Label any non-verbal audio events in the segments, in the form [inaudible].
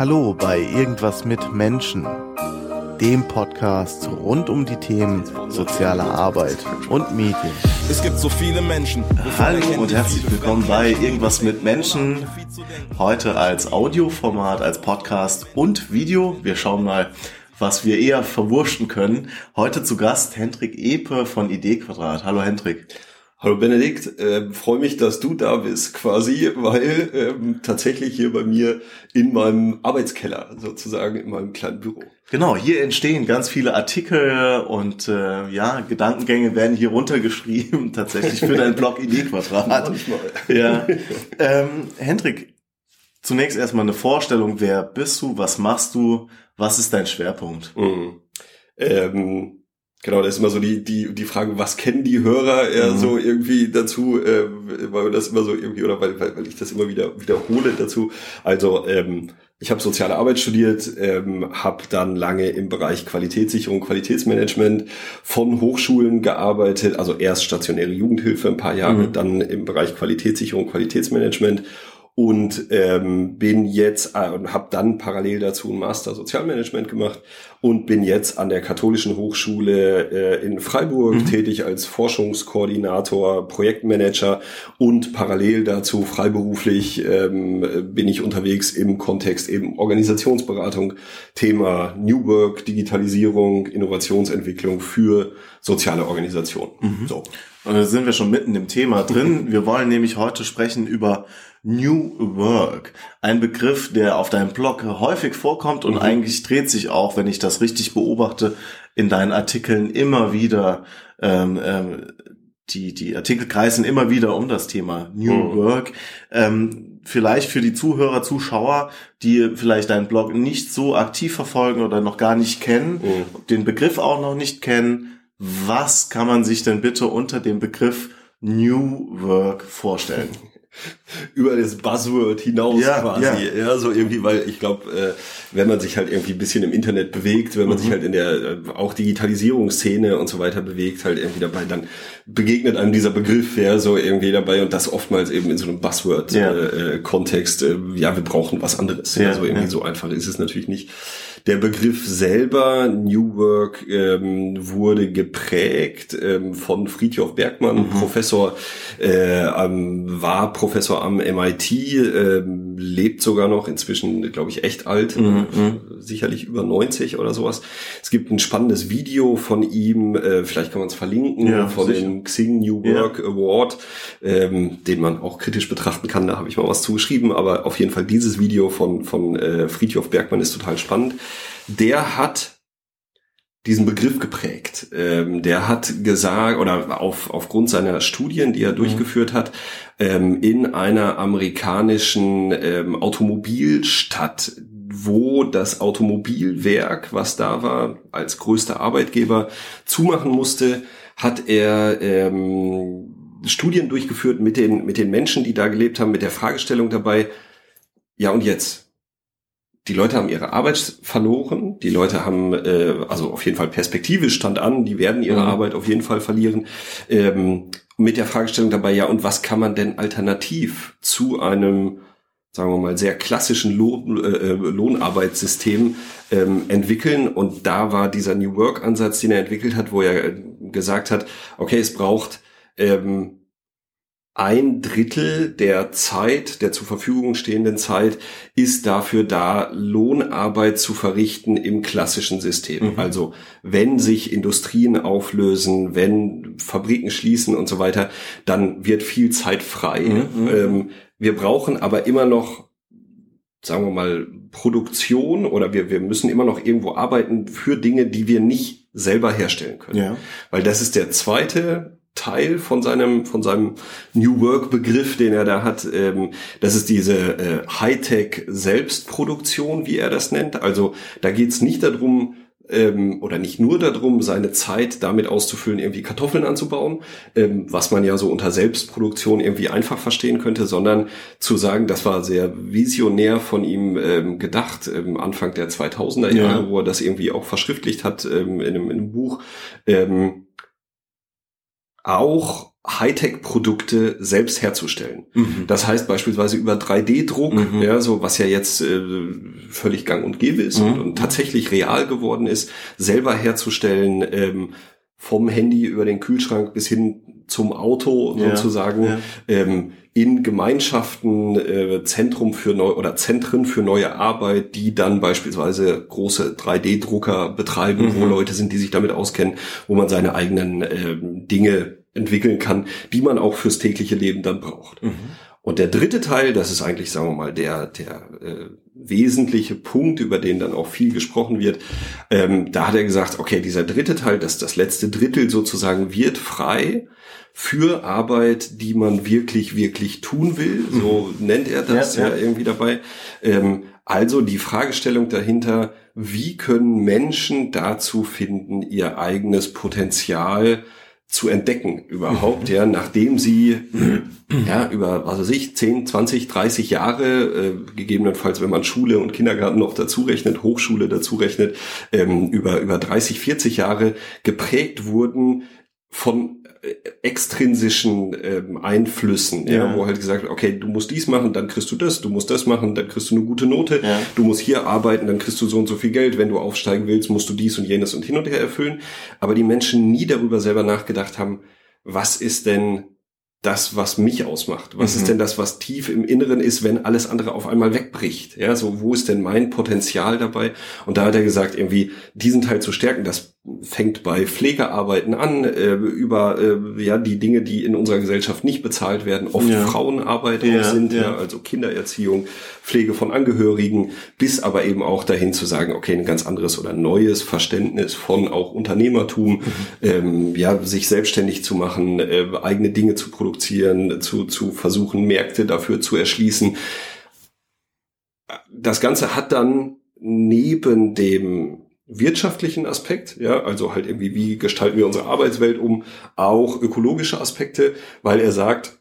Hallo bei Irgendwas mit Menschen, dem Podcast rund um die Themen soziale Arbeit und Medien. Es gibt so viele Menschen. Hallo und herzlich willkommen bei Irgendwas mit Menschen. Heute als Audioformat, als Podcast und Video. Wir schauen mal, was wir eher verwurschten können. Heute zu Gast Hendrik Epe von Idee Quadrat. Hallo Hendrik. Hallo Benedikt, äh, freue mich, dass du da bist quasi, weil ähm, tatsächlich hier bei mir in meinem Arbeitskeller sozusagen, in meinem kleinen Büro. Genau, hier entstehen ganz viele Artikel und äh, ja, Gedankengänge werden hier runtergeschrieben, [laughs] tatsächlich für deinen Blog Idee Quadrat. [laughs] Ja. Ähm, Hendrik, zunächst erstmal eine Vorstellung, wer bist du, was machst du, was ist dein Schwerpunkt? Mhm. Ähm, Genau, das ist immer so die, die, die Frage, was kennen die Hörer eher Mhm. so irgendwie dazu, äh, weil das immer so irgendwie, oder weil, weil, weil ich das immer wieder wiederhole dazu. Also, ähm, ich habe soziale Arbeit studiert, ähm, habe dann lange im Bereich Qualitätssicherung, Qualitätsmanagement von Hochschulen gearbeitet, also erst stationäre Jugendhilfe ein paar Jahre, Mhm. dann im Bereich Qualitätssicherung, Qualitätsmanagement und ähm, bin jetzt äh, und habe dann parallel dazu einen Master Sozialmanagement gemacht und bin jetzt an der Katholischen Hochschule äh, in Freiburg Mhm. tätig als Forschungskoordinator, Projektmanager und parallel dazu freiberuflich ähm, bin ich unterwegs im Kontext eben Organisationsberatung, Thema New Work, Digitalisierung, Innovationsentwicklung für soziale Organisationen. Mhm. So. Und da sind wir schon mitten im Thema drin. [laughs] Wir wollen nämlich heute sprechen über New Work. Ein Begriff, der auf deinem Blog häufig vorkommt und Mhm. eigentlich dreht sich auch, wenn ich das richtig beobachte, in deinen Artikeln immer wieder, ähm, ähm, die, die Artikel kreisen immer wieder um das Thema New Mhm. Work. Ähm, vielleicht für die Zuhörer, Zuschauer, die vielleicht deinen Blog nicht so aktiv verfolgen oder noch gar nicht kennen, Mhm. den Begriff auch noch nicht kennen, was kann man sich denn bitte unter dem Begriff New Work vorstellen? [laughs] [laughs] über das Buzzword hinaus Ja, quasi. ja. Ja. so irgendwie, weil ich glaube, äh, wenn man sich halt irgendwie ein bisschen im Internet bewegt, wenn man Mhm. sich halt in der äh, auch Digitalisierungsszene und so weiter bewegt, halt irgendwie dabei, dann begegnet einem dieser Begriff ja so irgendwie dabei und das oftmals eben in so einem Buzzword Ja. äh, äh, Kontext. Äh, ja, wir brauchen was anderes. Ja, also irgendwie so einfach ist es natürlich nicht. Der Begriff selber, New Work, ähm, wurde geprägt ähm, von Friedhof Bergmann, Mhm. Professor, äh, am, war Professor am MIT, ähm, lebt sogar noch, inzwischen, glaube ich, echt alt, Mhm, äh, sicherlich über 90 oder sowas. Es gibt ein spannendes Video von ihm, äh, vielleicht kann man es verlinken, Ja, von sicher. dem Xing New Ja. Work Award, ähm, den man auch kritisch betrachten kann, da habe ich mal was zugeschrieben, aber auf jeden Fall dieses Video von, von äh, Friedhof Bergmann ist total spannend. Der hat diesen Begriff geprägt. Ähm, der hat gesagt, oder auf, aufgrund seiner Studien, die er durchgeführt hat, ähm, in einer amerikanischen ähm, Automobilstadt, wo das Automobilwerk, was da war, als größter Arbeitgeber zumachen musste, hat er ähm, Studien durchgeführt mit den, mit den Menschen, die da gelebt haben, mit der Fragestellung dabei, ja und jetzt? Die Leute haben ihre Arbeit verloren, die Leute haben, äh, also auf jeden Fall perspektivisch stand an, die werden ihre Mhm. Arbeit auf jeden Fall verlieren. Ähm, mit der Fragestellung dabei, ja, und was kann man denn alternativ zu einem, sagen wir mal, sehr klassischen Lohn, äh, Lohnarbeitssystem ähm, entwickeln? Und da war dieser New Work-Ansatz, den er entwickelt hat, wo er äh, gesagt hat, okay, es braucht ähm, ein Drittel der Zeit, der zur Verfügung stehenden Zeit, ist dafür da, Lohnarbeit zu verrichten im klassischen System. Mhm. Also wenn sich Industrien auflösen, wenn Fabriken schließen und so weiter, dann wird viel Zeit frei. Mhm. Ähm, wir brauchen aber immer noch sagen wir mal, Produktion oder wir, wir müssen immer noch irgendwo arbeiten für Dinge, die wir nicht selber herstellen können. Ja. Weil das ist der zweite Teil von seinem, von seinem New Work Begriff, den er da hat. Ähm, das ist diese äh, Hightech Selbstproduktion, wie er das nennt. Also da geht es nicht darum, ähm, oder nicht nur darum, seine Zeit damit auszufüllen, irgendwie Kartoffeln anzubauen, ähm, was man ja so unter Selbstproduktion irgendwie einfach verstehen könnte, sondern zu sagen, das war sehr visionär von ihm ähm, gedacht, ähm, Anfang der 2000er Ja. Jahre, wo er das irgendwie auch verschriftlicht hat ähm, in, einem, in einem Buch. Ähm, auch Hightech-Produkte selbst herzustellen. Mhm. Das heißt beispielsweise über 3D-Druck, mhm. ja, so was ja jetzt äh, völlig gang und gäbe ist mhm. und, und, tatsächlich real geworden ist, selber herzustellen, ähm, vom Handy über den Kühlschrank bis hin zum Auto ja. sozusagen, ja. Ähm, in Gemeinschaften, äh, Zentrum für neu oder Zentren für neue Arbeit, die dann beispielsweise große 3D-Drucker betreiben, mhm. wo Leute sind, die sich damit auskennen, wo man seine eigenen äh, Dinge entwickeln kann, die man auch fürs tägliche Leben dann braucht. Mhm. Und der dritte Teil, das ist eigentlich, sagen wir mal, der, der äh, wesentliche Punkt, über den dann auch viel gesprochen wird, ähm, da hat er gesagt, okay, dieser dritte Teil, das, das letzte Drittel sozusagen wird frei für Arbeit, die man wirklich, wirklich tun will. So mhm. nennt er das ja, ja, ja irgendwie dabei. Ähm, also die Fragestellung dahinter, wie können Menschen dazu finden, ihr eigenes Potenzial zu entdecken überhaupt, ja, nachdem sie ja über, was weiß ich, 10, 20, 30 Jahre, äh, gegebenenfalls, wenn man Schule und Kindergarten noch dazu rechnet, Hochschule dazu rechnet, ähm, über, über 30, 40 Jahre geprägt wurden von extrinsischen ähm, Einflüssen, ja. ja. wo halt gesagt wird, okay, du musst dies machen, dann kriegst du das, du musst das machen, dann kriegst du eine gute Note, ja. du musst hier arbeiten, dann kriegst du so und so viel Geld, wenn du aufsteigen willst, musst du dies und jenes und hin und her erfüllen, aber die Menschen nie darüber selber nachgedacht haben, was ist denn das, was mich ausmacht? Was mhm. ist denn das, was tief im Inneren ist, wenn alles andere auf einmal wegbricht? Ja, so wo ist denn mein Potenzial dabei? Und da hat er gesagt, irgendwie diesen Teil zu stärken, das fängt bei Pflegearbeiten an, äh, über äh, ja die Dinge, die in unserer Gesellschaft nicht bezahlt werden, oft ja. Frauenarbeit ja, sind, ja. also Kindererziehung, Pflege von Angehörigen, bis aber eben auch dahin zu sagen, okay, ein ganz anderes oder neues Verständnis von auch Unternehmertum, mhm. ähm, ja, sich selbstständig zu machen, äh, eigene Dinge zu produzieren, zu, zu versuchen, Märkte dafür zu erschließen. Das Ganze hat dann neben dem wirtschaftlichen Aspekt, ja, also halt irgendwie, wie gestalten wir unsere Arbeitswelt um, auch ökologische Aspekte, weil er sagt,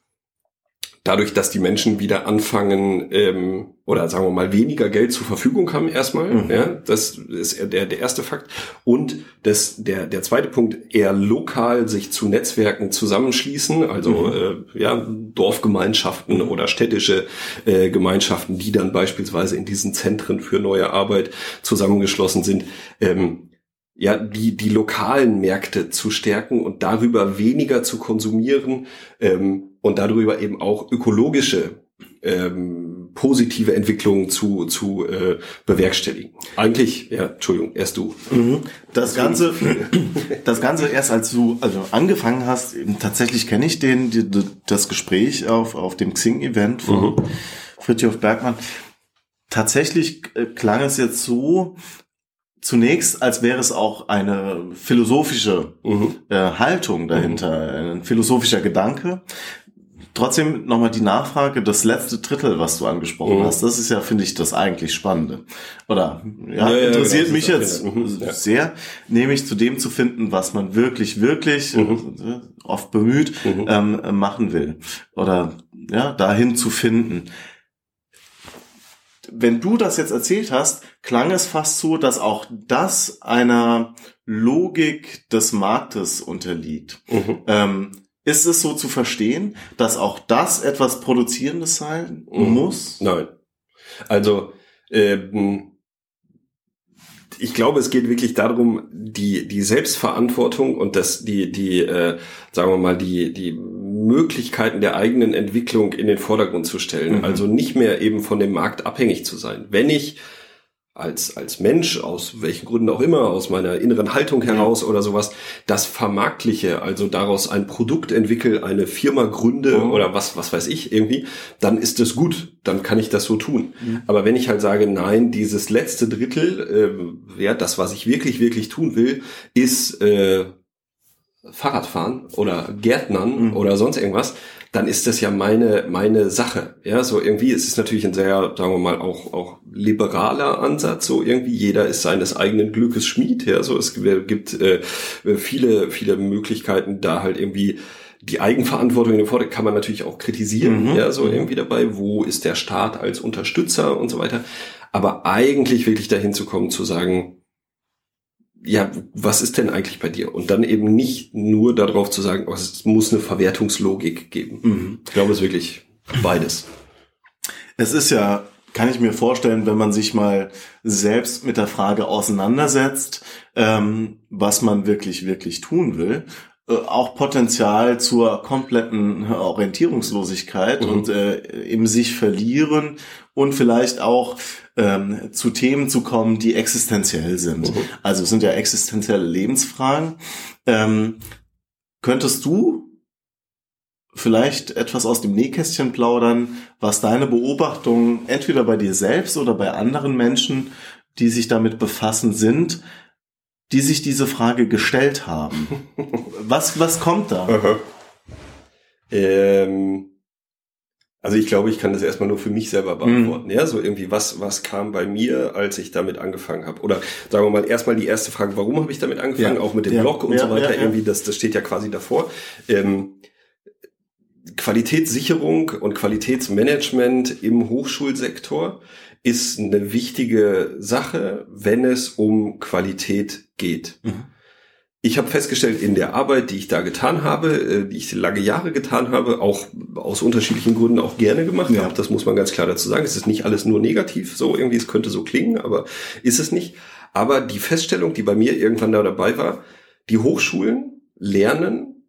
dadurch, dass die Menschen wieder anfangen ähm, oder sagen wir mal weniger Geld zur Verfügung haben erstmal, mhm. ja, das ist der der erste Fakt und das der der zweite Punkt eher lokal sich zu Netzwerken zusammenschließen, also mhm. äh, ja Dorfgemeinschaften oder städtische äh, Gemeinschaften, die dann beispielsweise in diesen Zentren für neue Arbeit zusammengeschlossen sind. Ähm, ja, die, die lokalen Märkte zu stärken und darüber weniger zu konsumieren ähm, und darüber eben auch ökologische ähm, positive Entwicklungen zu, zu äh, bewerkstelligen. Eigentlich, ja, Entschuldigung, erst du. Mhm. Das Ganze, [laughs] das Ganze erst als du also angefangen hast, tatsächlich kenne ich den, die, das Gespräch auf, auf dem Xing-Event von mhm. Fritjof Bergmann. Tatsächlich äh, klang es jetzt so, zunächst, als wäre es auch eine philosophische mhm. äh, Haltung dahinter, mhm. ein philosophischer Gedanke. Trotzdem nochmal die Nachfrage, das letzte Drittel, was du angesprochen mhm. hast, das ist ja, finde ich, das eigentlich Spannende. Oder ja, ja interessiert ja, genau, mich jetzt ja. sehr, nämlich zu dem zu finden, was man wirklich, wirklich mhm. Äh, oft bemüht mhm. ähm, machen will. Oder ja, dahin zu finden wenn du das jetzt erzählt hast, klang es fast so, dass auch das einer Logik des Marktes unterliegt. Mhm. Ähm, ist es so zu verstehen, dass auch das etwas Produzierendes sein mhm. muss? Nein. Also ähm, ich glaube, es geht wirklich darum, die die Selbstverantwortung und das die die äh, sagen wir mal die die Möglichkeiten der eigenen Entwicklung in den Vordergrund zu stellen. Mhm. Also nicht mehr eben von dem Markt abhängig zu sein. Wenn ich als, als Mensch, aus welchen Gründen auch immer, aus meiner inneren Haltung heraus oder sowas, das vermarktliche, also daraus ein Produkt entwickle, eine Firma gründe mhm. oder was, was weiß ich irgendwie, dann ist es gut, dann kann ich das so tun. Mhm. Aber wenn ich halt sage, nein, dieses letzte Drittel, äh, ja, das, was ich wirklich, wirklich tun will, ist äh, Fahrradfahren oder Gärtnern mhm. oder sonst irgendwas, dann ist das ja meine, meine Sache. Ja, so irgendwie ist es natürlich ein sehr, sagen wir mal, auch, auch liberaler Ansatz. So irgendwie jeder ist seines eigenen Glückes Schmied. Ja, so es gibt äh, viele, viele Möglichkeiten, da halt irgendwie die Eigenverantwortung in dem Vorteil kann man natürlich auch kritisieren. Mhm. Ja, so mhm. irgendwie dabei. Wo ist der Staat als Unterstützer und so weiter. Aber eigentlich wirklich dahin zu kommen, zu sagen, ja, was ist denn eigentlich bei dir? Und dann eben nicht nur darauf zu sagen, oh, es muss eine Verwertungslogik geben. Mhm. Ich glaube, es ist wirklich beides. Es ist ja, kann ich mir vorstellen, wenn man sich mal selbst mit der Frage auseinandersetzt, ähm, was man wirklich, wirklich tun will, äh, auch Potenzial zur kompletten Orientierungslosigkeit mhm. und äh, im sich verlieren und vielleicht auch ähm, zu Themen zu kommen, die existenziell sind. Mhm. Also es sind ja existenzielle Lebensfragen. Ähm, könntest du vielleicht etwas aus dem Nähkästchen plaudern, was deine Beobachtungen entweder bei dir selbst oder bei anderen Menschen, die sich damit befassen, sind, die sich diese Frage gestellt haben. [laughs] was, was kommt da? Ähm, also ich glaube, ich kann das erstmal nur für mich selber beantworten. Mhm. Ja, so irgendwie, was, was kam bei mir, als ich damit angefangen habe? Oder sagen wir mal erstmal die erste Frage, warum habe ich damit angefangen? Ja. Auch mit dem ja. Blog und ja, so weiter. Irgendwie, das, das steht ja quasi davor. Ähm, Qualitätssicherung und Qualitätsmanagement im Hochschulsektor ist eine wichtige Sache, wenn es um Qualität geht. Mhm. Ich habe festgestellt, in der Arbeit, die ich da getan habe, äh, die ich lange Jahre getan habe, auch aus unterschiedlichen Gründen auch gerne gemacht ja. habe, das muss man ganz klar dazu sagen. Es ist nicht alles nur negativ, so irgendwie, es könnte so klingen, aber ist es nicht. Aber die Feststellung, die bei mir irgendwann da dabei war, die Hochschulen lernen,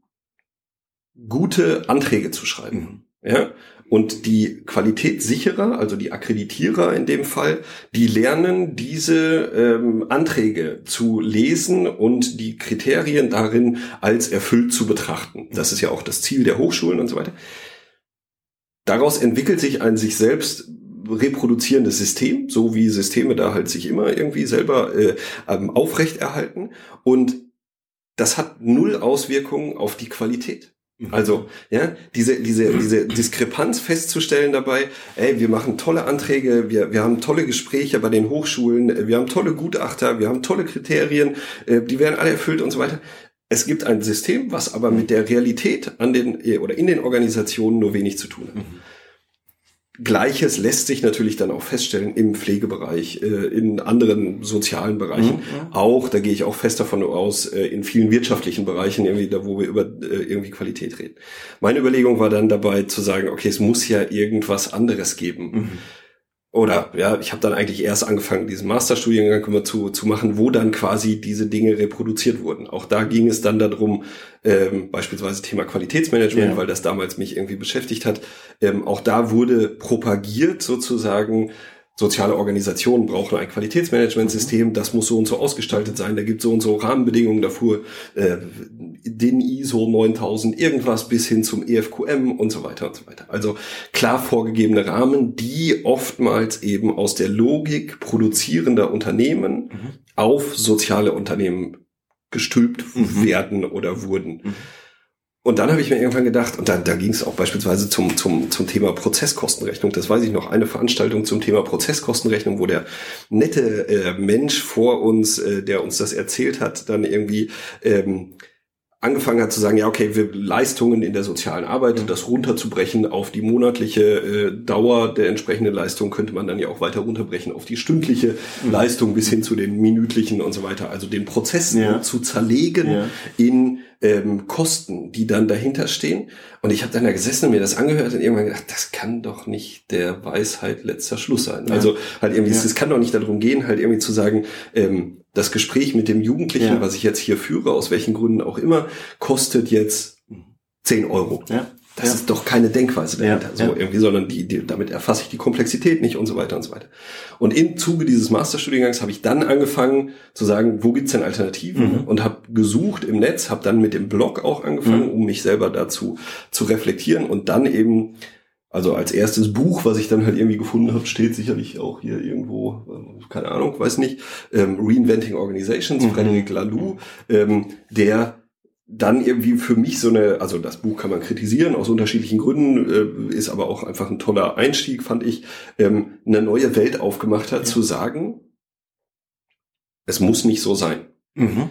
gute Anträge zu schreiben. Mhm. Ja, und die Qualitätssicherer, also die Akkreditierer in dem Fall, die lernen diese ähm, Anträge zu lesen und die Kriterien darin als erfüllt zu betrachten. Das ist ja auch das Ziel der Hochschulen und so weiter. Daraus entwickelt sich ein sich selbst reproduzierendes System, so wie Systeme da halt sich immer irgendwie selber äh, ähm, aufrechterhalten. Und das hat null Auswirkungen auf die Qualität. Mhm. Also, ja, diese, diese, diese Diskrepanz festzustellen dabei, ey, wir machen tolle Anträge, wir, wir haben tolle Gespräche bei den Hochschulen, wir haben tolle Gutachter, wir haben tolle Kriterien, äh, die werden alle erfüllt und so weiter. Es gibt ein System, was aber mit der Realität an den, äh, oder in den Organisationen nur wenig zu tun hat. Mhm. Gleiches lässt sich natürlich dann auch feststellen im Pflegebereich, äh, in anderen sozialen Bereichen. Mhm, auch, da gehe ich auch fest davon aus, äh, in vielen wirtschaftlichen Bereichen, irgendwie, da wo wir über äh, irgendwie Qualität reden. Meine Überlegung war dann dabei zu sagen, okay, es muss ja irgendwas anderes geben. Mhm oder ja, ich habe dann eigentlich erst angefangen, diesen Masterstudiengang zu, zu machen, wo dann quasi diese Dinge reproduziert wurden. Auch da ging es dann darum, ähm, beispielsweise Thema Qualitätsmanagement, ja. weil das damals mich irgendwie beschäftigt hat. Ähm, auch da wurde propagiert sozusagen, soziale Organisationen brauchen ein Qualitätsmanagementsystem, das muss so und so ausgestaltet sein, da gibt so und so Rahmenbedingungen dafür, äh, den ISO 9000 irgendwas bis hin zum EFQM und so weiter und so weiter. Also klar vorgegebene Rahmen, die oftmals eben aus der Logik produzierender Unternehmen mhm. auf soziale Unternehmen gestülpt mhm. werden oder wurden. Mhm. Und dann habe ich mir irgendwann gedacht, und da, da ging es auch beispielsweise zum, zum, zum Thema Prozesskostenrechnung. Das weiß ich noch, eine Veranstaltung zum Thema Prozesskostenrechnung, wo der nette äh, Mensch vor uns, äh, der uns das erzählt hat, dann irgendwie ähm, angefangen hat zu sagen, ja, okay, wir Leistungen in der sozialen Arbeit, das runterzubrechen auf die monatliche äh, Dauer der entsprechenden Leistung, könnte man dann ja auch weiter runterbrechen auf die stündliche mhm. Leistung bis hin zu den minütlichen und so weiter. Also den Prozess ja. zu zerlegen ja. in ähm, Kosten, die dann dahinter stehen. Und ich habe dann da gesessen und mir das angehört und irgendwann gedacht, das kann doch nicht der Weisheit letzter Schluss sein. Ja. Also halt irgendwie, es kann doch nicht darum gehen, halt irgendwie zu sagen, ähm, das Gespräch mit dem Jugendlichen, ja. was ich jetzt hier führe, aus welchen Gründen auch immer, kostet jetzt 10 Euro. Ja. Das ja. ist doch keine Denkweise dahinter, so irgendwie, sondern die, die, damit erfasse ich die Komplexität nicht und so weiter und so weiter. Und im Zuge dieses Masterstudiengangs habe ich dann angefangen zu sagen, wo gibt's denn Alternativen? Mhm. Und habe gesucht im Netz, habe dann mit dem Blog auch angefangen, mhm. um mich selber dazu zu reflektieren und dann eben also als erstes Buch, was ich dann halt irgendwie gefunden habe, steht sicherlich auch hier irgendwo, äh, keine Ahnung, weiß nicht, ähm, Reinventing Organizations, mhm. Frederic Laloux, ähm, der dann irgendwie für mich so eine, also das Buch kann man kritisieren aus unterschiedlichen Gründen, äh, ist aber auch einfach ein toller Einstieg, fand ich, ähm, eine neue Welt aufgemacht hat, ja. zu sagen, es muss nicht so sein. Mhm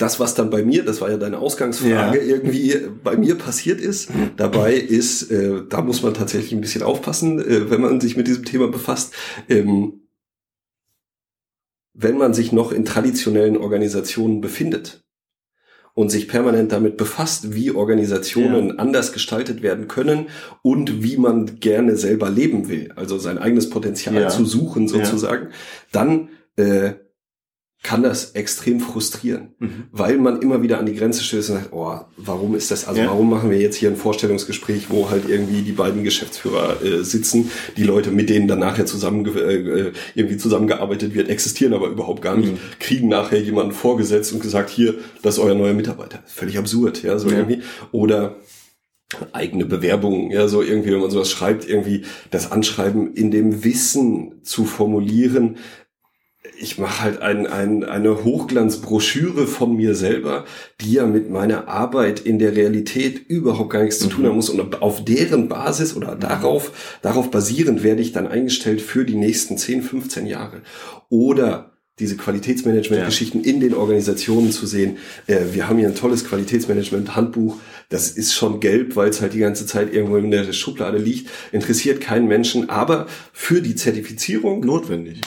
das, was dann bei mir, das war ja deine Ausgangsfrage, ja. irgendwie bei mir passiert ist, dabei ist, äh, da muss man tatsächlich ein bisschen aufpassen, äh, wenn man sich mit diesem Thema befasst. Ähm, wenn man sich noch in traditionellen Organisationen befindet und sich permanent damit befasst, wie Organisationen ja. anders gestaltet werden können und wie man gerne selber leben will, also sein eigenes Potenzial ja. zu suchen sozusagen, dann äh, kann das extrem frustrieren, mhm. weil man immer wieder an die Grenze stößt und sagt, oh, warum ist das, also ja. warum machen wir jetzt hier ein Vorstellungsgespräch, wo halt irgendwie die beiden Geschäftsführer äh, sitzen, die Leute, mit denen dann nachher zusammen äh, irgendwie zusammengearbeitet wird, existieren aber überhaupt gar nicht, mhm. kriegen nachher jemanden vorgesetzt und gesagt, hier, das ist euer neuer Mitarbeiter. Völlig absurd, ja, so ja. irgendwie. Oder eigene Bewerbungen, ja, so irgendwie, wenn man sowas schreibt, irgendwie das Anschreiben in dem Wissen zu formulieren, ich mache halt ein, ein, eine Hochglanzbroschüre von mir selber, die ja mit meiner Arbeit in der Realität überhaupt gar nichts zu tun haben muss. Und auf deren Basis oder darauf, darauf basierend werde ich dann eingestellt für die nächsten 10, 15 Jahre. Oder diese Qualitätsmanagement-Geschichten ja. in den Organisationen zu sehen. Äh, wir haben hier ein tolles Qualitätsmanagement-Handbuch. Das ist schon gelb, weil es halt die ganze Zeit irgendwo in der Schublade liegt. Interessiert keinen Menschen, aber für die Zertifizierung notwendig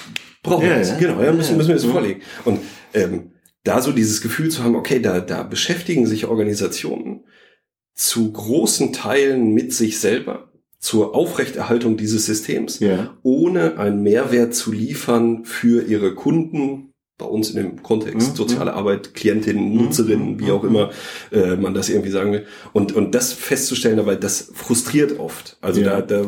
brauchen ja, wir das. Genau, ja, müssen, müssen wir das vorlegen. Und ähm, da so dieses Gefühl zu haben, okay, da, da beschäftigen sich Organisationen zu großen Teilen mit sich selber zur Aufrechterhaltung dieses Systems, ja. ohne einen Mehrwert zu liefern für ihre Kunden, bei uns in dem Kontext mhm. soziale Arbeit, Klientinnen, mhm. Nutzerinnen, wie auch immer äh, man das irgendwie sagen will. Und, und das festzustellen dabei, das frustriert oft. Also ja. da, da,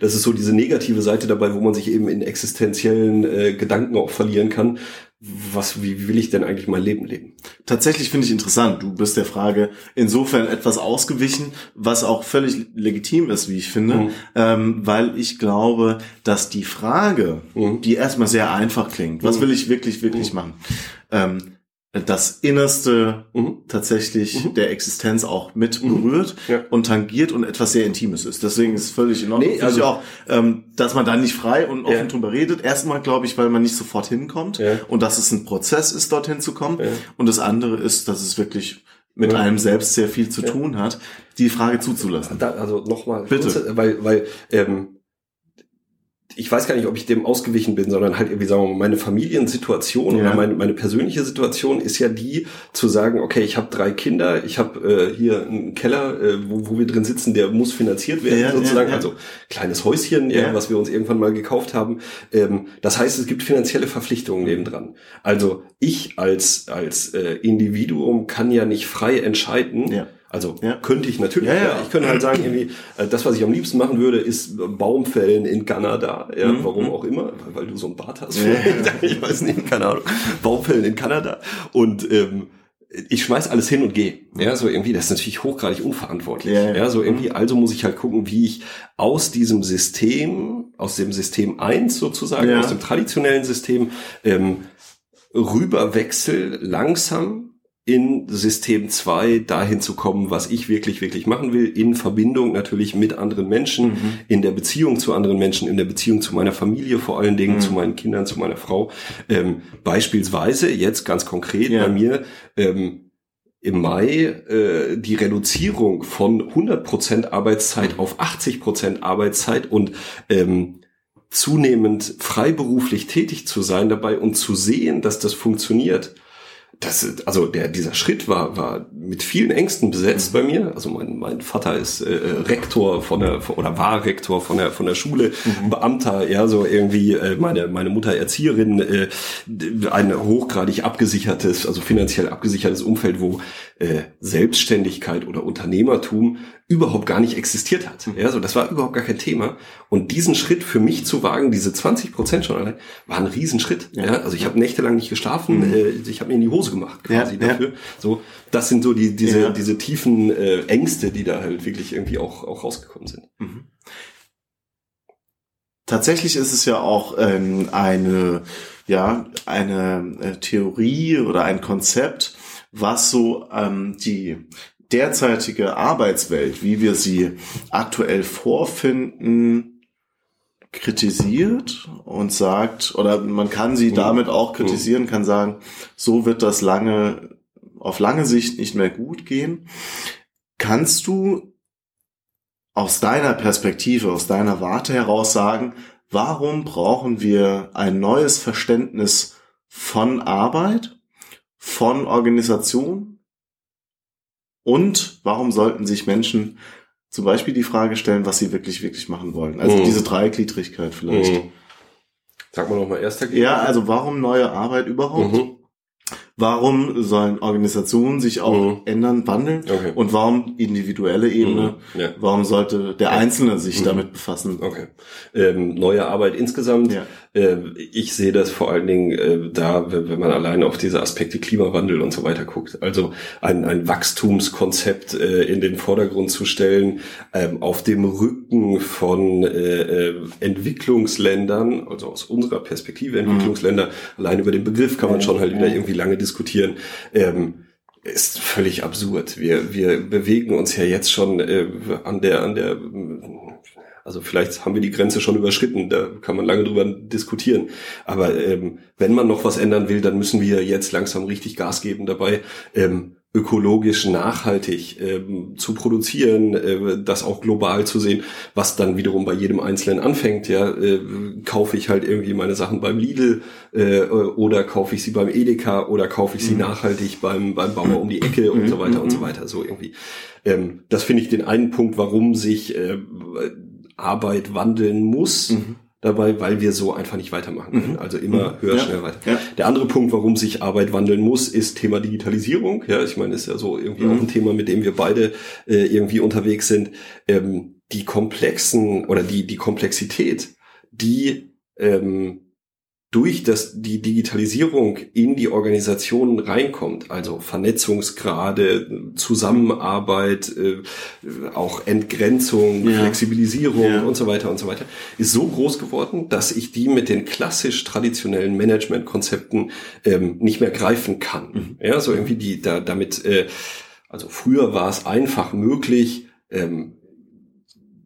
das ist so diese negative Seite dabei, wo man sich eben in existenziellen äh, Gedanken auch verlieren kann, was, wie will ich denn eigentlich mein Leben leben? Tatsächlich finde ich interessant. Du bist der Frage insofern etwas ausgewichen, was auch völlig legitim ist, wie ich finde, mhm. ähm, weil ich glaube, dass die Frage, mhm. die erstmal sehr einfach klingt, was mhm. will ich wirklich, wirklich mhm. machen, ähm, das Innerste mhm. tatsächlich mhm. der Existenz auch mit mhm. berührt ja. und tangiert und etwas sehr Intimes ist. Deswegen ist es völlig in Ordnung. Nee, also auch, ähm, dass man da nicht frei und offen ja. drüber redet. Erstmal glaube ich, weil man nicht sofort hinkommt ja. und dass es ein Prozess ist, dorthin zu kommen. Und das andere ist, dass es wirklich mit einem selbst sehr viel zu tun hat, die Frage zuzulassen. Da, also nochmal, bitte, weil, weil ähm, ich weiß gar nicht, ob ich dem ausgewichen bin, sondern halt irgendwie sagen wir mal, meine Familiensituation ja. oder meine, meine persönliche Situation ist ja die, zu sagen, okay, ich habe drei Kinder, ich habe äh, hier einen Keller, äh, wo, wo wir drin sitzen, der muss finanziert werden ja, sozusagen, ja, also kleines Häuschen, ja. was wir uns irgendwann mal gekauft haben. Ähm, das heißt, es gibt finanzielle Verpflichtungen nebendran. Also ich als als äh, Individuum kann ja nicht frei entscheiden. Ja also ja. könnte ich natürlich. Ja, ja. Ich könnte halt sagen, irgendwie, äh, das, was ich am liebsten machen würde, ist Baumfällen in Kanada. Ja, mhm. warum auch immer, weil du so ein Bart hast. [laughs] ich weiß nicht, keine Ahnung. Baumfällen in Kanada. Und ähm, ich schmeiß alles hin und gehe. Ja, so irgendwie, das ist natürlich hochgradig unverantwortlich. Ja, ja. so irgendwie, mhm. also muss ich halt gucken, wie ich aus diesem System, aus dem System eins sozusagen, ja. aus dem traditionellen System, ähm, rüberwechsel langsam in System 2 dahin zu kommen, was ich wirklich, wirklich machen will, in Verbindung natürlich mit anderen Menschen, mhm. in der Beziehung zu anderen Menschen, in der Beziehung zu meiner Familie vor allen Dingen, mhm. zu meinen Kindern, zu meiner Frau. Ähm, beispielsweise jetzt ganz konkret ja. bei mir ähm, im Mai äh, die Reduzierung von 100% Arbeitszeit mhm. auf 80% Arbeitszeit und ähm, zunehmend freiberuflich tätig zu sein dabei und zu sehen, dass das funktioniert das, also der, dieser Schritt war, war mit vielen Ängsten besetzt bei mir. Also mein, mein Vater ist äh, Rektor von der, oder war Rektor von der, von der Schule, mhm. Beamter, ja, so irgendwie, äh, meine, meine Mutter Erzieherin, äh, ein hochgradig abgesichertes, also finanziell abgesichertes Umfeld, wo äh, Selbstständigkeit oder Unternehmertum überhaupt gar nicht existiert hat. Mhm. Ja, so das war überhaupt gar kein Thema. Und diesen Schritt für mich zu wagen, diese 20 Prozent schon allein, war ein Riesenschritt. Ja. ja also ich habe nächtelang nicht geschlafen, mhm. äh, ich habe mir in die Hose gemacht quasi ja, dafür. Ja. So, das sind so die diese ja. diese tiefen äh, Ängste, die da halt wirklich irgendwie auch auch rausgekommen sind. Mhm. Tatsächlich ist es ja auch ähm, eine ja eine äh, Theorie oder ein Konzept, was so ähm, die derzeitige Arbeitswelt, wie wir sie aktuell vorfinden, kritisiert und sagt, oder man kann sie damit auch kritisieren, kann sagen, so wird das lange, auf lange Sicht nicht mehr gut gehen. Kannst du aus deiner Perspektive, aus deiner Warte heraus sagen, warum brauchen wir ein neues Verständnis von Arbeit, von Organisation und warum sollten sich Menschen zum Beispiel die Frage stellen, was sie wirklich, wirklich machen wollen. Also Mhm. diese Dreigliedrigkeit vielleicht. Mhm. Sag mal nochmal erster Ja, also warum neue Arbeit überhaupt? Mhm. Warum sollen Organisationen sich auch Mhm. ändern, wandeln? Okay. Und warum individuelle Ebene? Mhm. Ja. Warum sollte der Einzelne sich Mhm. damit befassen? Okay. Ähm, neue Arbeit insgesamt. Ja. Äh, ich sehe das vor allen Dingen äh, da, wenn man allein auf diese Aspekte Klimawandel und so weiter guckt. Also ein, ein Wachstumskonzept äh, in den Vordergrund zu stellen, ähm, auf dem Rücken von äh, äh, Entwicklungsländern, also aus unserer Perspektive Entwicklungsländer, allein über den Begriff kann man schon halt wieder irgendwie lange diskutieren. Ähm, ist völlig absurd. Wir, wir bewegen uns ja jetzt schon äh, an der, an der, also vielleicht haben wir die Grenze schon überschritten, da kann man lange drüber diskutieren. Aber ähm, wenn man noch was ändern will, dann müssen wir jetzt langsam richtig Gas geben dabei, ähm, ökologisch nachhaltig ähm, zu produzieren, äh, das auch global zu sehen, was dann wiederum bei jedem Einzelnen anfängt. Ja, äh, kaufe ich halt irgendwie meine Sachen beim Lidl äh, oder kaufe ich sie beim Edeka oder kaufe ich sie nachhaltig beim beim Bauer um die Ecke und so weiter und so weiter. So irgendwie. Ähm, das finde ich den einen Punkt, warum sich äh, Arbeit wandeln muss. Dabei, weil wir so einfach nicht weitermachen können. Also immer höher, Ja. schnell weiter. Ja. Der andere Punkt, warum sich Arbeit wandeln muss, ist Thema Digitalisierung. Ja, ich meine, ist ja so irgendwie Mhm. auch ein Thema, mit dem wir beide äh, irgendwie unterwegs sind. Ähm, die komplexen oder die, die Komplexität, die ähm, durch das, die Digitalisierung in die Organisationen reinkommt, also Vernetzungsgrade, Zusammenarbeit, äh, auch Entgrenzung, Ja. Flexibilisierung Ja. und so weiter und so weiter, ist so groß geworden, dass ich die mit den klassisch traditionellen Managementkonzepten ähm, nicht mehr greifen kann. Ja, so irgendwie die da damit, äh, also früher war es einfach möglich, ähm,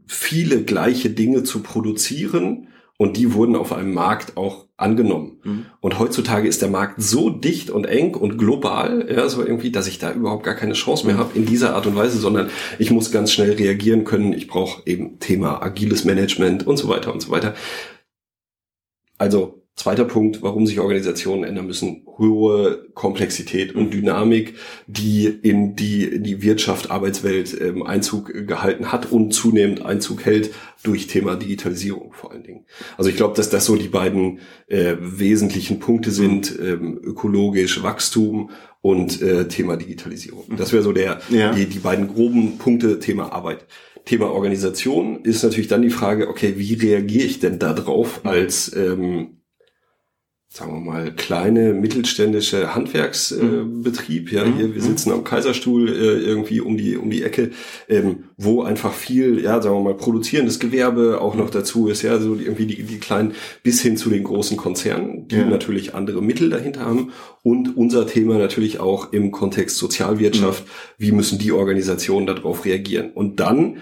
viele gleiche Dinge zu produzieren und die wurden auf einem Markt auch angenommen. Mhm. Und heutzutage ist der Markt so dicht und eng und global, ja, so irgendwie, dass ich da überhaupt gar keine Chance mehr habe in dieser Art und Weise, sondern ich muss ganz schnell reagieren können. Ich brauche eben Thema agiles Management und so weiter und so weiter. Also zweiter Punkt, warum sich Organisationen ändern müssen, hohe Komplexität und Dynamik, die in die, in die Wirtschaft, Arbeitswelt ähm, Einzug gehalten hat und zunehmend Einzug hält durch Thema Digitalisierung vor allen Dingen. Also ich glaube, dass das so die beiden äh, wesentlichen Punkte sind, ähm, ökologisch Wachstum und äh, Thema Digitalisierung. Das wäre so der, Ja. die, die beiden groben Punkte, Thema Arbeit. Thema Organisation ist natürlich dann die Frage, okay, wie reagiere ich denn da drauf als, ähm, sagen wir mal, kleine mittelständische Handwerksbetrieb, äh, ja, hier, wir sitzen am Kaiserstuhl äh, irgendwie um die, um die Ecke, ähm, wo einfach viel, ja, sagen wir mal, produzierendes Gewerbe auch noch dazu ist, ja, so die, irgendwie die, die kleinen bis hin zu den großen Konzernen, die Ja. natürlich andere Mittel dahinter haben und unser Thema natürlich auch im Kontext Sozialwirtschaft, wie müssen die Organisationen darauf reagieren? Und dann,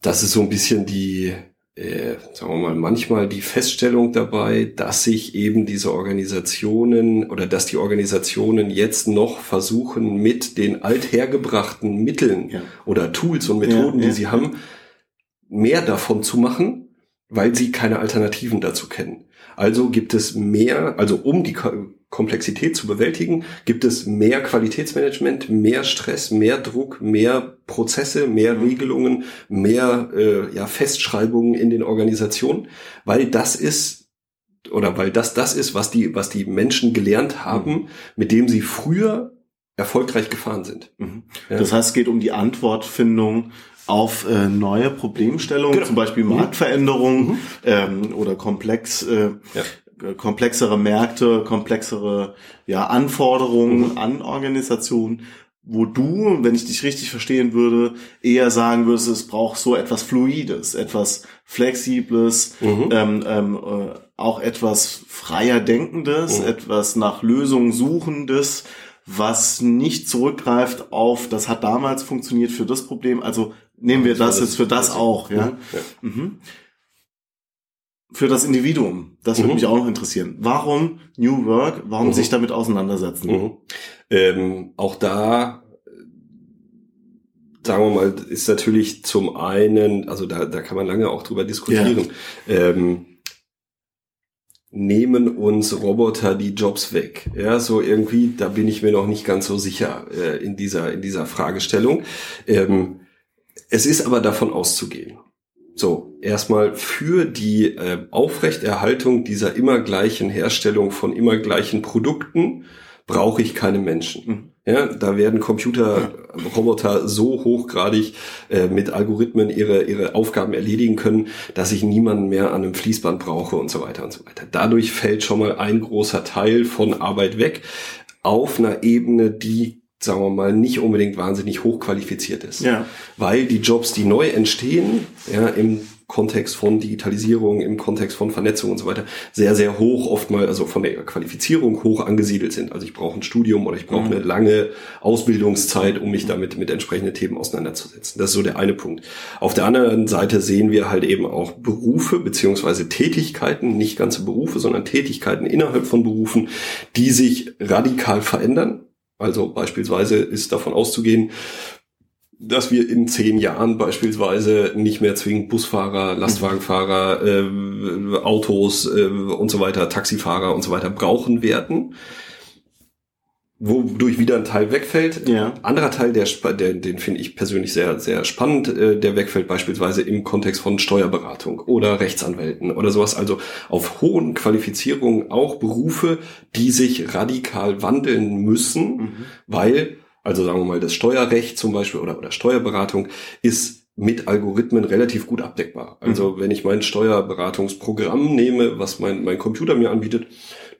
das ist so ein bisschen die, äh, sagen wir mal, manchmal die Feststellung dabei, dass sich eben diese Organisationen oder dass die Organisationen jetzt noch versuchen, mit den althergebrachten Mitteln Ja. oder Tools und Methoden, Ja, die ja. sie haben, mehr davon zu machen, weil sie keine Alternativen dazu kennen. Also gibt es mehr, also um die Komplexität zu bewältigen, gibt es mehr Qualitätsmanagement, mehr Stress, mehr Druck, mehr Prozesse, mehr Regelungen, mehr äh, ja, Festschreibungen in den Organisationen, weil das ist oder weil das das ist, was die was die Menschen gelernt haben, mit dem sie früher erfolgreich gefahren sind. Mhm. Ja. Das heißt, es geht um die Antwortfindung auf äh, neue Problemstellungen, Genau. zum Beispiel Mhm. Marktveränderungen ähm, oder komplex, äh, äh, komplexere Märkte, komplexere ja, Anforderungen Mhm. an Organisationen, wo du, wenn ich dich richtig verstehen würde, eher sagen würdest, es braucht so etwas Fluides, etwas Flexibles, Mhm. ähm, ähm, äh, auch etwas freier Denkendes, Mhm. etwas nach Lösungen Suchendes, was nicht zurückgreift auf, das hat damals funktioniert für das Problem, also nehmen wir das jetzt für das auch, ja. Ja. Mhm. Für das Individuum, das würde Mhm. mich auch noch interessieren. Warum New Work? Warum Mhm. sich damit auseinandersetzen? Mhm. Ähm, auch da, sagen wir mal, ist natürlich zum einen, also da, da kann man lange auch drüber diskutieren. Ähm, nehmen uns Roboter die Jobs weg? Ja, so irgendwie, da bin ich mir noch nicht ganz so sicher äh, in dieser in dieser Fragestellung. Ähm, es ist aber davon auszugehen. So, erstmal für die äh, Aufrechterhaltung dieser immer gleichen Herstellung von immer gleichen Produkten brauche ich keine Menschen. Mhm. Ja, da werden Computerroboter so hochgradig äh, mit Algorithmen ihre, ihre Aufgaben erledigen können, dass ich niemanden mehr an einem Fließband brauche und so weiter und so weiter. Dadurch fällt schon mal ein großer Teil von Arbeit weg auf einer Ebene, die sagen wir mal, nicht unbedingt wahnsinnig hochqualifiziert ist. Ja. Weil die Jobs, die neu entstehen, ja, im Kontext von Digitalisierung, im Kontext von Vernetzung und so weiter, sehr, sehr hoch oftmal, also von der Qualifizierung hoch angesiedelt sind. Also ich brauche ein Studium oder ich brauche mhm. eine lange Ausbildungszeit, um mich damit mit entsprechenden Themen auseinanderzusetzen. Das ist so der eine Punkt. Auf der anderen Seite sehen wir halt eben auch Berufe beziehungsweise Tätigkeiten, nicht ganze Berufe, sondern Tätigkeiten innerhalb von Berufen, die sich radikal verändern also beispielsweise ist davon auszugehen, dass wir in zehn Jahren beispielsweise nicht mehr zwingend Busfahrer, Lastwagenfahrer, äh, Autos äh, und so weiter, Taxifahrer und so weiter brauchen werden wodurch wieder ein Teil wegfällt. Ja. Anderer Teil, der, der den finde ich persönlich sehr, sehr spannend, äh, der wegfällt beispielsweise im Kontext von Steuerberatung oder Rechtsanwälten oder sowas. Also auf hohen Qualifizierungen auch Berufe, die sich radikal wandeln müssen, mhm. weil, also sagen wir mal, das Steuerrecht zum Beispiel oder, oder Steuerberatung ist mit Algorithmen relativ gut abdeckbar. Also mhm. wenn ich mein Steuerberatungsprogramm nehme, was mein, mein Computer mir anbietet,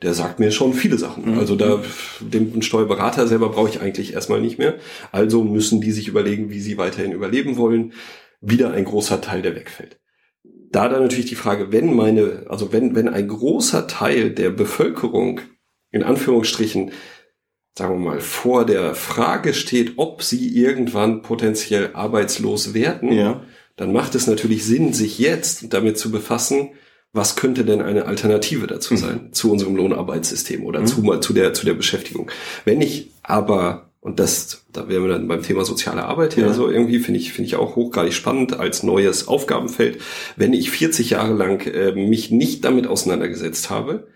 der sagt mir schon viele Sachen. Mhm. Also da den Steuerberater selber brauche ich eigentlich erstmal nicht mehr. Also müssen die sich überlegen, wie sie weiterhin überleben wollen. Wieder ein großer Teil, der wegfällt. Da dann natürlich die Frage, wenn meine, also wenn, wenn ein großer Teil der Bevölkerung in Anführungsstrichen sagen wir mal, vor der Frage steht, ob sie irgendwann potenziell arbeitslos werden, ja. dann macht es natürlich Sinn, sich jetzt damit zu befassen, was könnte denn eine Alternative dazu mhm. sein, mhm. zu unserem Lohnarbeitssystem oder mhm. zu, zu, der, zu der Beschäftigung. Wenn ich aber, und das, da wären wir dann beim Thema soziale Arbeit her, ja. so irgendwie, finde ich, finde ich auch hochgradig spannend als neues Aufgabenfeld. Wenn ich 40 Jahre lang äh, mich nicht damit auseinandergesetzt habe,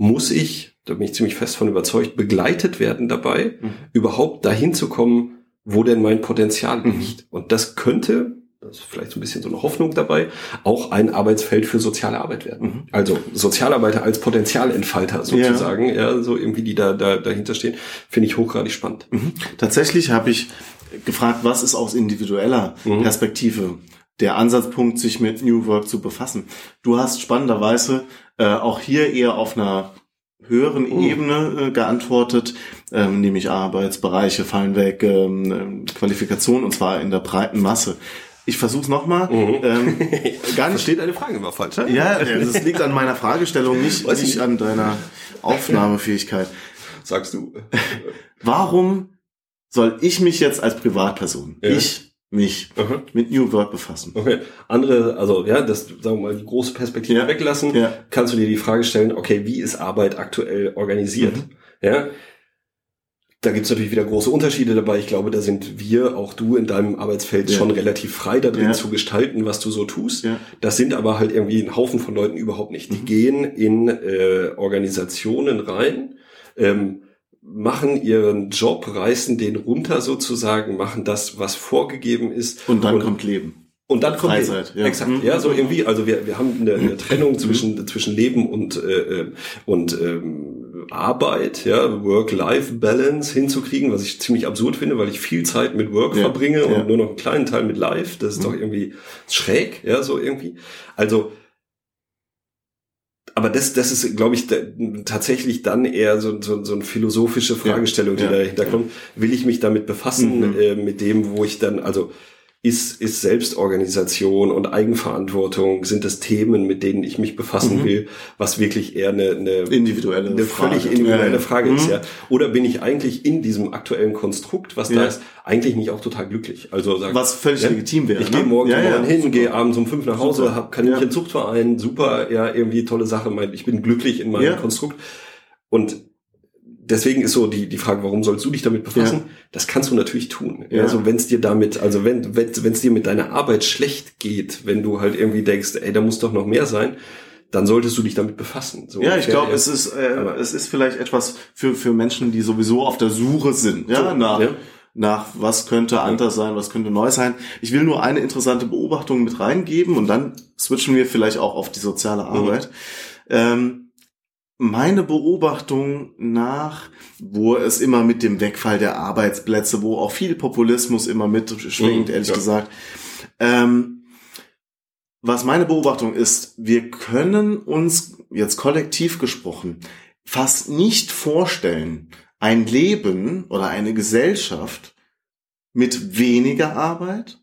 muss ich, da bin ich ziemlich fest von überzeugt, begleitet werden dabei, mhm. überhaupt dahin zu kommen, wo denn mein Potenzial mhm. liegt. Und das könnte das ist vielleicht so ein bisschen so eine Hoffnung dabei, auch ein Arbeitsfeld für soziale Arbeit werden. Mhm. Also Sozialarbeiter als Potenzialentfalter sozusagen, ja, ja so irgendwie, die da, da dahinter stehen, finde ich hochgradig spannend. Mhm. Tatsächlich habe ich gefragt, was ist aus individueller mhm. Perspektive der Ansatzpunkt, sich mit New Work zu befassen. Du hast spannenderweise äh, auch hier eher auf einer höheren mhm. Ebene äh, geantwortet, ähm, nämlich Arbeitsbereiche fallen weg, ähm, Qualifikation und zwar in der breiten Masse. Ich versuch's nochmal. Mhm. Ähm, [laughs] gar nicht. Steht eine Frage immer falsch. Ja, ja, das liegt an meiner Fragestellung, nicht, nicht, nicht an deiner Aufnahmefähigkeit. Sagst du. Warum soll ich mich jetzt als Privatperson, ja. ich mich Aha. mit New Work befassen? Okay. Andere, also ja, das sagen wir mal die große Perspektive ja. weglassen, ja. kannst du dir die Frage stellen, okay, wie ist Arbeit aktuell organisiert? Mhm. Ja, da gibt's natürlich wieder große Unterschiede dabei. Ich glaube, da sind wir, auch du in deinem Arbeitsfeld ja. schon relativ frei da drin zu gestalten, was du so tust. Das sind aber halt irgendwie ein Haufen von Leuten überhaupt nicht. Die mhm. gehen in äh, Organisationen rein, ähm, machen ihren Job, reißen den runter sozusagen, machen das, was vorgegeben ist. Und dann und, kommt Leben. Und dann kommt Freizeit, ja. exakt, mhm. ja, so irgendwie. Also wir, wir haben eine, eine [clears throat] Trennung zwischen zwischen Leben und äh, äh und ähm, Arbeit, ja, Work-Life-Balance hinzukriegen, was ich ziemlich absurd finde, weil ich viel Zeit mit Work ja, verbringe und nur noch einen kleinen Teil mit Life. Das ist mhm. doch irgendwie schräg, ja, so irgendwie. Also, aber das, das ist, glaube ich, da, tatsächlich dann eher so, so, so eine philosophische Fragestellung, die ja, dahinter kommt. Will ich mich damit befassen, mhm. äh, mit dem, wo ich dann, also ist, ist Selbstorganisation und Eigenverantwortung, sind das Themen, mit denen ich mich befassen mhm. will, was wirklich eher eine, eine individuelle eine Frage. völlig individuelle ja, Frage mhm. ist, ja. Oder bin ich eigentlich in diesem aktuellen Konstrukt, was ja. da ist, eigentlich nicht auch total glücklich? Also sag, was völlig ja, legitim wäre. Ich ne? gehe morgens ja, um hin, gehe abends um fünf nach Hause, hab, kann ich in Zuchtverein, super, ja, irgendwie tolle Sache, ich bin glücklich in meinem Konstrukt. Und deswegen ist so die, die Frage, warum sollst du dich damit befassen? Ja. Das kannst du natürlich tun. Ja. Also wenn es dir damit, also wenn wenn es dir mit deiner Arbeit schlecht geht, wenn du halt irgendwie denkst, ey, da muss doch noch mehr sein, dann solltest du dich damit befassen. So ja, ich glaube, es ist äh, es ist vielleicht etwas für für Menschen, die sowieso auf der Suche sind, ja, So, nach ja. nach was könnte anders sein, was könnte neu sein. Ich will nur eine interessante Beobachtung mit reingeben und dann switchen wir vielleicht auch auf die soziale Arbeit. Ähm, meine Beobachtung nach, wo es immer mit dem Wegfall der Arbeitsplätze, wo auch viel Populismus immer mitschwingt, Mhm, ehrlich ja. gesagt. Ähm, was meine Beobachtung ist, wir können uns jetzt kollektiv gesprochen fast nicht vorstellen, ein Leben oder eine Gesellschaft mit weniger Arbeit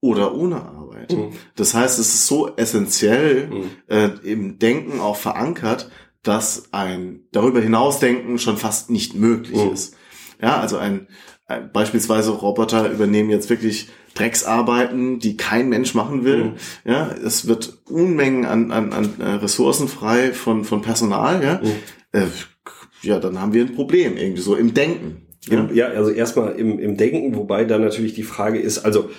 oder ohne Arbeit. Mhm. Das heißt, es ist so essentiell Mhm. äh, im Denken auch verankert, dass ein darüber hinausdenken schon fast nicht möglich Mhm. ist. Ja, also ein, ein beispielsweise Roboter übernehmen jetzt wirklich Drecksarbeiten, die kein Mensch machen will. Mhm. Ja, es wird Unmengen an, an, an äh, Ressourcen frei von, von Personal. Ja, Mhm. äh, ja, dann haben wir ein Problem irgendwie so im Denken. Ja, Ja, also erstmal im, im Denken, wobei dann natürlich die Frage ist, also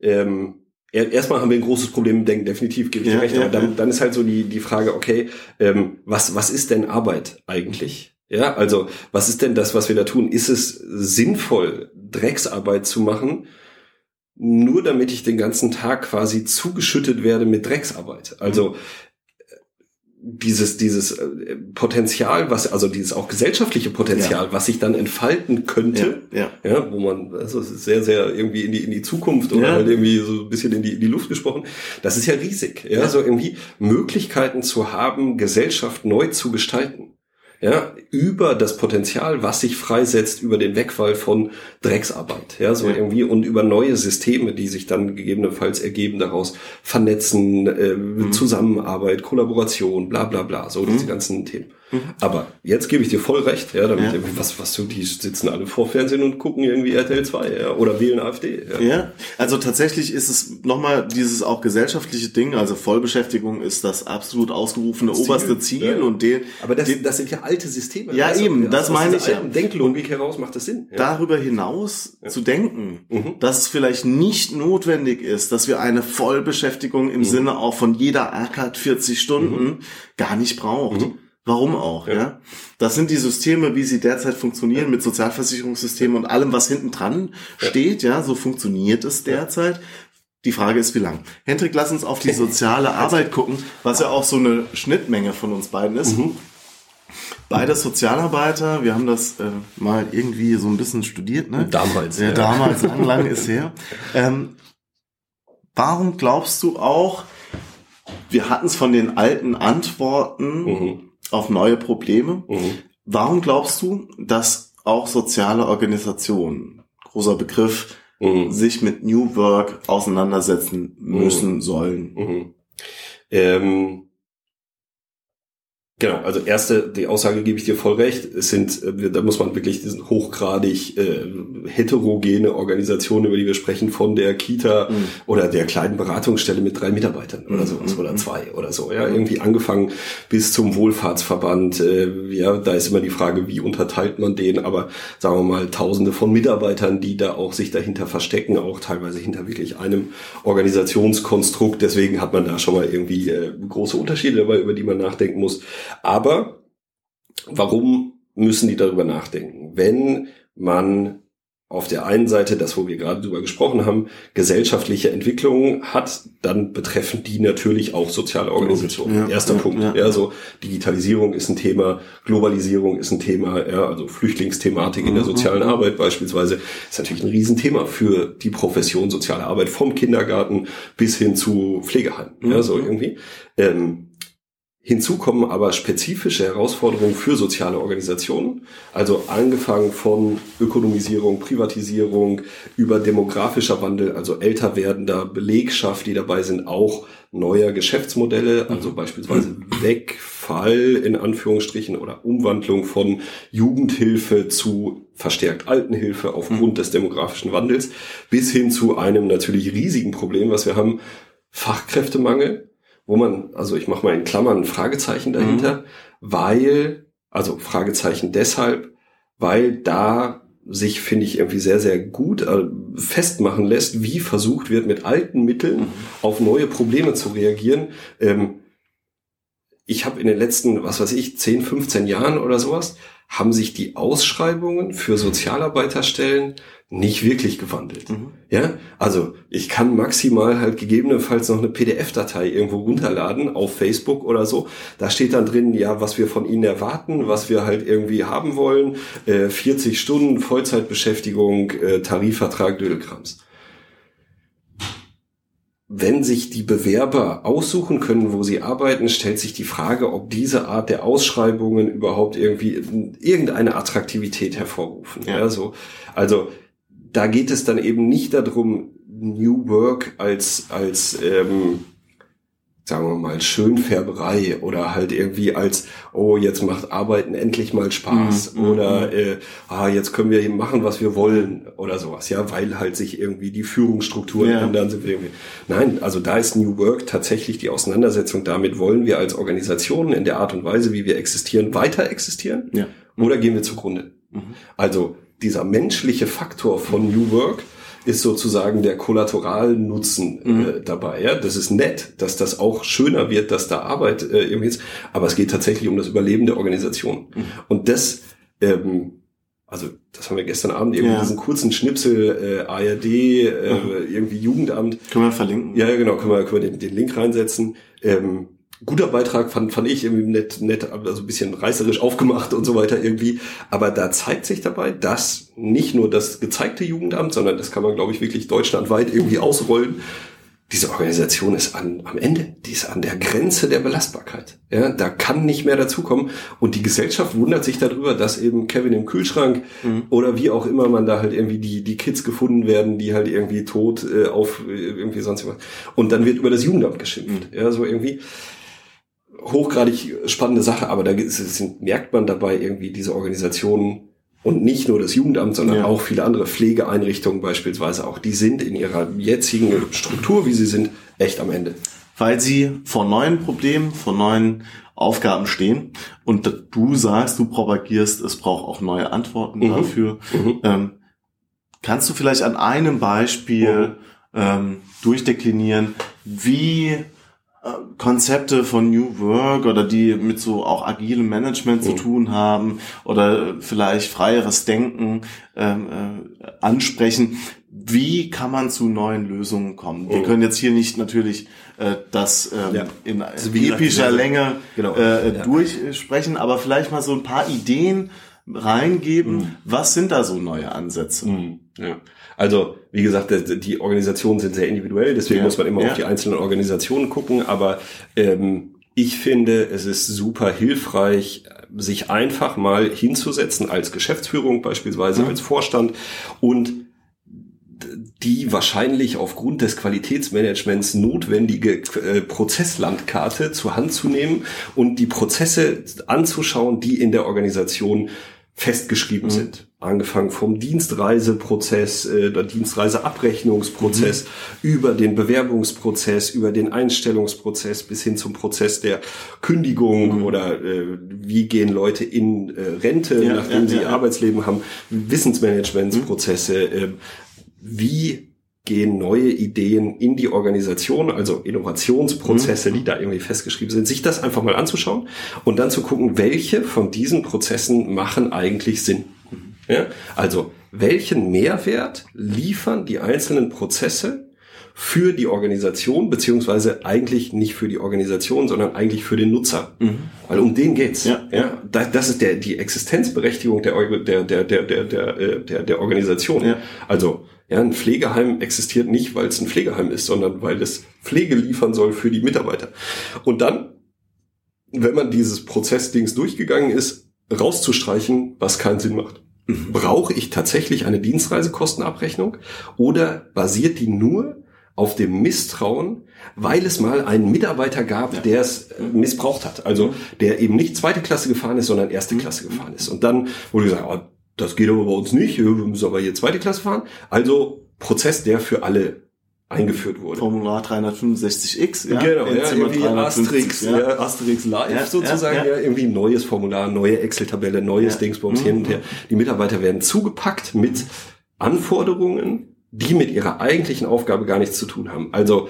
ähm, erstmal haben wir ein großes Problem im Denken, definitiv gebe ich Ja, dir recht, ja, aber dann, dann ist halt so die, die Frage, okay, ähm, was, was ist denn Arbeit eigentlich? Ja, also was ist denn das, was wir da tun? Ist es sinnvoll, Drecksarbeit zu machen, nur damit ich den ganzen Tag quasi zugeschüttet werde mit Drecksarbeit? Also dieses, dieses äh, Potenzial, was, also dieses auch gesellschaftliche Potenzial, was sich dann entfalten könnte, ja, ja. ja, wo man, also es ist sehr, sehr irgendwie in die, in die Zukunft oder Ja. halt irgendwie so ein bisschen in die, in die Luft gesprochen. Das ist ja riesig, ja, Ja. so irgendwie Möglichkeiten zu haben, Gesellschaft neu zu gestalten. Ja, über das Potenzial, was sich freisetzt über den Wegfall von Drecksarbeit, ja, so Ja. irgendwie und über neue Systeme, die sich dann gegebenenfalls ergeben daraus, vernetzen, äh, Mhm. Zusammenarbeit, Kollaboration, bla bla bla, so diese ganzen Themen. Mhm. Aber jetzt gebe ich dir voll recht, ja, damit Ja. irgendwie, was, was so, die sitzen alle vor Fernsehen und gucken irgendwie RTL 2, ja, oder wählen AfD, ja. Ja, also tatsächlich ist es nochmal dieses auch gesellschaftliche Ding, also Vollbeschäftigung ist das absolut ausgerufene Ziel, oberste Ziel ja. und den, Aber das, den, das sind ja alte Systeme. Ja, du? eben, das meine ich ja. Denklogik heraus macht das Sinn. Darüber hinaus zu denken, Mhm. dass es vielleicht nicht notwendig ist, dass wir eine Vollbeschäftigung Mhm. im Sinne auch von jeder ackert 40 Stunden gar nicht braucht. Mhm. Warum auch, ja. Ja. Das sind die Systeme, wie sie derzeit funktionieren, mit Sozialversicherungssystemen und allem, was hinten dran steht, ja, so funktioniert es derzeit. Die Frage ist, wie lang. Hendrik, lass uns auf die soziale [laughs] Arbeit gucken, was ja auch so eine Schnittmenge von uns beiden ist. Mhm. Beide Sozialarbeiter, wir haben das äh, mal irgendwie so ein bisschen studiert, ne? Damals, Ja, ja. damals, [laughs] lang, lang ist her. Ähm, warum glaubst du auch, wir hatten es von den alten Antworten Mhm. Auf neue Probleme. Mhm. Warum glaubst du, dass auch soziale Organisationen, großer Begriff, Mhm. sich mit New Work auseinandersetzen müssen sollen? Mhm. Ähm, genau, also erste, die Aussage gebe ich dir voll recht. Es sind, äh, da muss man wirklich diesen hochgradig äh, heterogene Organisationen, über die wir sprechen, von der Kita Mhm. oder der kleinen Beratungsstelle mit drei Mitarbeitern oder Mhm. sowas oder zwei oder so. Ja, irgendwie angefangen bis zum Wohlfahrtsverband. Äh, ja, da ist immer die Frage, wie unterteilt man den, aber sagen wir mal Tausende von Mitarbeitern, die da auch sich dahinter verstecken, auch teilweise hinter wirklich einem Organisationskonstrukt. Deswegen hat man da schon mal irgendwie äh, große Unterschiede dabei, über die man nachdenken muss. Aber warum müssen die darüber nachdenken? Wenn man auf der einen Seite, das wo wir gerade drüber gesprochen haben, gesellschaftliche Entwicklungen hat, dann betreffen die natürlich auch soziale Organisationen. Ja, Erster ja, Punkt. ja. So Digitalisierung ist ein Thema, Globalisierung ist ein Thema, ja, also Flüchtlingsthematik in der Mhm. sozialen Arbeit beispielsweise ist natürlich ein Riesenthema für die Profession soziale Arbeit vom Kindergarten bis hin zu Pflegeheimen. Ja, so Mhm. irgendwie. Ähm, Hinzu kommen aber spezifische Herausforderungen für soziale Organisationen, also angefangen von Ökonomisierung, Privatisierung, über demografischer Wandel, also älter werdender Belegschaft, die dabei sind, auch neuer Geschäftsmodelle, also beispielsweise Wegfall in Anführungsstrichen oder Umwandlung von Jugendhilfe zu verstärkt Altenhilfe aufgrund des demografischen Wandels, bis hin zu einem natürlich riesigen Problem, was wir haben, Fachkräftemangel, wo man, also ich mache mal in Klammern ein Fragezeichen dahinter, weil, also Fragezeichen deshalb, weil da sich, finde ich, irgendwie sehr, sehr gut äh, festmachen lässt, wie versucht wird, mit alten Mitteln auf neue Probleme zu reagieren. Ähm, ich habe in den letzten, was weiß ich, 10, 15 Jahren oder sowas, haben sich die Ausschreibungen für Sozialarbeiterstellen nicht wirklich gewandelt. Mhm. Ja, also ich kann maximal halt gegebenenfalls noch eine PDF-Datei irgendwo runterladen auf Facebook oder so. Da steht dann drin, ja, was wir von Ihnen erwarten, was wir halt irgendwie haben wollen, äh, 40 Stunden Vollzeitbeschäftigung, äh, Tarifvertrag, Dödelkrams wenn sich die Bewerber aussuchen können, wo sie arbeiten, stellt sich die Frage, ob diese Art der Ausschreibungen überhaupt irgendwie irgendeine Attraktivität hervorrufen. Ja. ja so. Also da geht es dann eben nicht darum, New Work als als ähm, sagen wir mal, Schönfärberei oder halt irgendwie als, oh, jetzt macht Arbeiten endlich mal Spaß mhm. oder mhm. äh, ah, jetzt können wir eben machen, was wir wollen oder sowas, ja, weil halt sich irgendwie die Führungsstrukturen ja. ändern. Sind wir irgendwie. Nein, also da ist New Work tatsächlich die Auseinandersetzung damit, wollen wir als Organisation in der Art und Weise, wie wir existieren, weiter existieren ja. oder gehen wir zugrunde? Mhm. Also dieser menschliche Faktor von New Work, ist sozusagen der Kollateralnutzen äh, mhm. äh, dabei. Ja? Das ist nett, dass das auch schöner wird, dass da Arbeit äh, irgendwie ist, aber es geht tatsächlich um das Überleben der Organisation. Mhm. Und das, ähm, also das haben wir gestern Abend irgendwie ja. diesen kurzen Schnipsel äh, ARD, äh, mhm. irgendwie Jugendamt. Können wir verlinken? Ja, genau, können wir, können wir den, den Link reinsetzen. Ähm, guter Beitrag, fand, fand ich irgendwie nett, nett, also ein bisschen reißerisch aufgemacht und so weiter irgendwie. Aber da zeigt sich dabei, dass nicht nur das gezeigte Jugendamt, sondern das kann man, glaube ich, wirklich deutschlandweit irgendwie ausrollen. Diese Organisation ist an, am Ende, die ist an der Grenze der Belastbarkeit. Ja, da kann nicht mehr dazukommen. Und die Gesellschaft wundert sich darüber, dass eben Kevin im Kühlschrank mhm. oder wie auch immer man da halt irgendwie die, die Kids gefunden werden, die halt irgendwie tot äh, auf äh, irgendwie sonst was. Und dann wird über das Jugendamt geschimpft. Mhm. Ja, so irgendwie hochgradig spannende Sache, aber da sind, merkt man dabei irgendwie diese Organisationen und nicht nur das Jugendamt, sondern ja. auch viele andere Pflegeeinrichtungen beispielsweise auch, die sind in ihrer jetzigen Struktur, wie sie sind, echt am Ende. Weil sie vor neuen Problemen, vor neuen Aufgaben stehen und du sagst, du propagierst, es braucht auch neue Antworten mhm. dafür. Mhm. Ähm, kannst du vielleicht an einem Beispiel mhm. ähm, durchdeklinieren, wie Konzepte von New Work oder die mit so auch agilem Management zu mhm. tun haben oder vielleicht freieres Denken ähm, äh, ansprechen. Wie kann man zu neuen Lösungen kommen? Wir mhm. können jetzt hier nicht natürlich äh, das ähm, ja. in also epischer Länge genau. äh, ja. durchsprechen, aber vielleicht mal so ein paar Ideen reingeben. Mhm. Was sind da so neue Ansätze? Mhm. Ja. Also, wie gesagt, die Organisationen sind sehr individuell, deswegen ja. muss man immer ja. auf die einzelnen Organisationen gucken, aber ähm, ich finde, es ist super hilfreich, sich einfach mal hinzusetzen als Geschäftsführung, beispielsweise mhm. als Vorstand und die wahrscheinlich aufgrund des Qualitätsmanagements notwendige äh, Prozesslandkarte zur Hand zu nehmen und die Prozesse anzuschauen, die in der Organisation festgeschrieben mhm. sind. Angefangen vom Dienstreiseprozess, äh, der Dienstreiseabrechnungsprozess, mhm. über den Bewerbungsprozess, über den Einstellungsprozess bis hin zum Prozess der Kündigung mhm. oder äh, wie gehen Leute in äh, Rente, ja, nachdem ja, sie ja, Arbeitsleben haben, Wissensmanagementsprozesse, äh, wie gehen neue Ideen in die Organisation, also Innovationsprozesse, mhm. die da irgendwie festgeschrieben sind, sich das einfach mal anzuschauen und dann zu gucken, welche von diesen Prozessen machen eigentlich Sinn. Ja? Also, welchen Mehrwert liefern die einzelnen Prozesse für die Organisation, beziehungsweise eigentlich nicht für die Organisation, sondern eigentlich für den Nutzer. Mhm. Weil um den geht's. Ja. Ja, das ist der, die Existenzberechtigung der, der, der, der, der, der, der, der Organisation. Ja. Also, ja, ein Pflegeheim existiert nicht, weil es ein Pflegeheim ist, sondern weil es Pflege liefern soll für die Mitarbeiter. Und dann, wenn man dieses Prozessdings durchgegangen ist, rauszustreichen, was keinen Sinn macht. Brauche ich tatsächlich eine Dienstreisekostenabrechnung oder basiert die nur auf dem Misstrauen, weil es mal einen Mitarbeiter gab, ja. der es äh, missbraucht hat. Also mhm. der eben nicht zweite Klasse gefahren ist, sondern erste mhm. Klasse gefahren ist. Und dann wurde gesagt, oh, das geht aber bei uns nicht, wir müssen aber hier zweite Klasse fahren. Also Prozess, der für alle eingeführt wurde. Formular 365x, ja. Genau, ja, irgendwie Asterix, ja. ja. Asterix Live ja, sozusagen, ja, ja. irgendwie neues Formular, neue Excel-Tabelle, neues. Dingsbums mhm. hin und her. Die Mitarbeiter werden zugepackt mit Anforderungen, die mit ihrer eigentlichen Aufgabe gar nichts zu tun haben. Also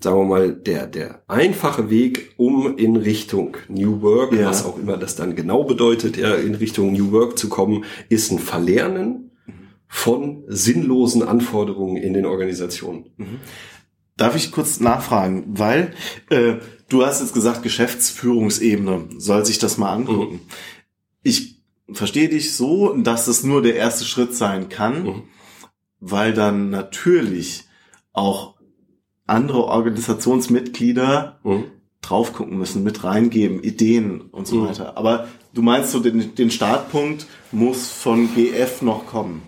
sagen wir mal, der, der einfache Weg, um in Richtung New Work, was auch immer das dann genau bedeutet, ja, in Richtung New Work zu kommen, ist ein Verlernen von sinnlosen Anforderungen in den Organisationen. Darf ich kurz nachfragen, weil äh, du hast jetzt gesagt, Geschäftsführungsebene soll sich das mal angucken. Ich verstehe dich so, dass es nur der erste Schritt sein kann, Mhm. weil dann natürlich auch andere Organisationsmitglieder Mhm. drauf gucken müssen, mit reingeben, Ideen und so Mhm. weiter. Aber du meinst so, den, den Startpunkt muss von GF noch kommen.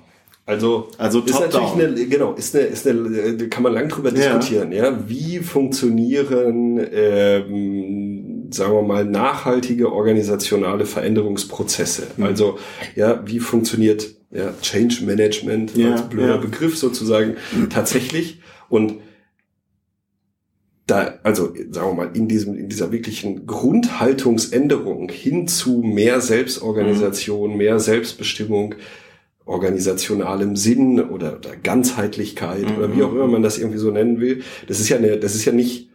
Also, Also ist natürlich down. eine, genau, ist eine, ist eine, äh, kann man lang drüber Ja. diskutieren, ja. Wie funktionieren, ähm, sagen wir mal, nachhaltige organisationale Veränderungsprozesse? Mhm. Also, ja, wie funktioniert, ja, Change Management Ja, als blöder ja. Begriff sozusagen tatsächlich? Und da, also sagen wir mal, in diesem, in dieser wirklichen Grundhaltungsänderung hin zu mehr Selbstorganisation, mehr Selbstbestimmung, organisationalem Sinn oder, oder Ganzheitlichkeit Mhm. oder wie auch immer man das irgendwie so nennen will, das ist ja eine, das ist ja nicht,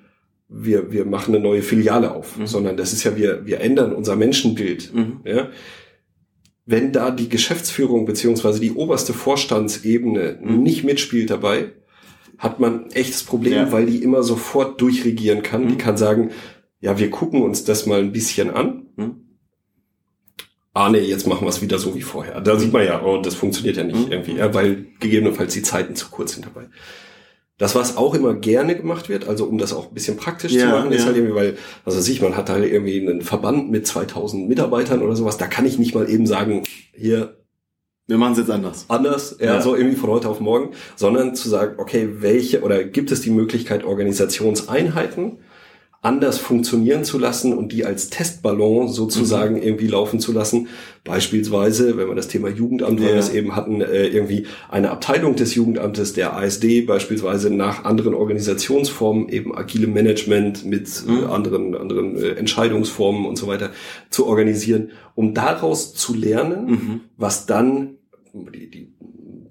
wir, wir machen eine neue Filiale auf, Mhm. sondern das ist ja, wir, wir ändern unser Menschenbild. Mhm. Ja? Wenn da die Geschäftsführung beziehungsweise die oberste Vorstandsebene Mhm. nicht mitspielt dabei, hat man ein echtes Problem, Ja. weil die immer sofort durchregieren kann. Die Mhm. kann sagen, ja, wir gucken uns das mal ein bisschen an. Ah nee, jetzt machen wir es wieder so wie vorher. Da sieht man ja, oh, das funktioniert ja nicht Mhm. irgendwie, ja, weil gegebenenfalls die Zeiten zu kurz sind dabei. Das, was auch immer gerne gemacht wird, also um das auch ein bisschen praktisch zu Ja, machen, ist ja. halt irgendwie, weil, also sich, man hat halt irgendwie einen Verband mit 2000 Mitarbeitern oder sowas, da kann ich nicht mal eben sagen, hier, Wir machen es jetzt anders. anders, ja, Ja. so irgendwie von heute auf morgen, sondern zu sagen, okay, welche oder gibt es die Möglichkeit, Organisationseinheiten anders funktionieren zu lassen und die als Testballon sozusagen Mhm. irgendwie laufen zu lassen. Beispielsweise, wenn wir das Thema Jugendamt, weil Ja. wir es eben hatten, äh, irgendwie eine Abteilung des Jugendamtes, der ASD, beispielsweise nach anderen Organisationsformen, eben agile Management mit Mhm. anderen, anderen äh, Entscheidungsformen und so weiter zu organisieren, um daraus zu lernen, Mhm. was dann die, die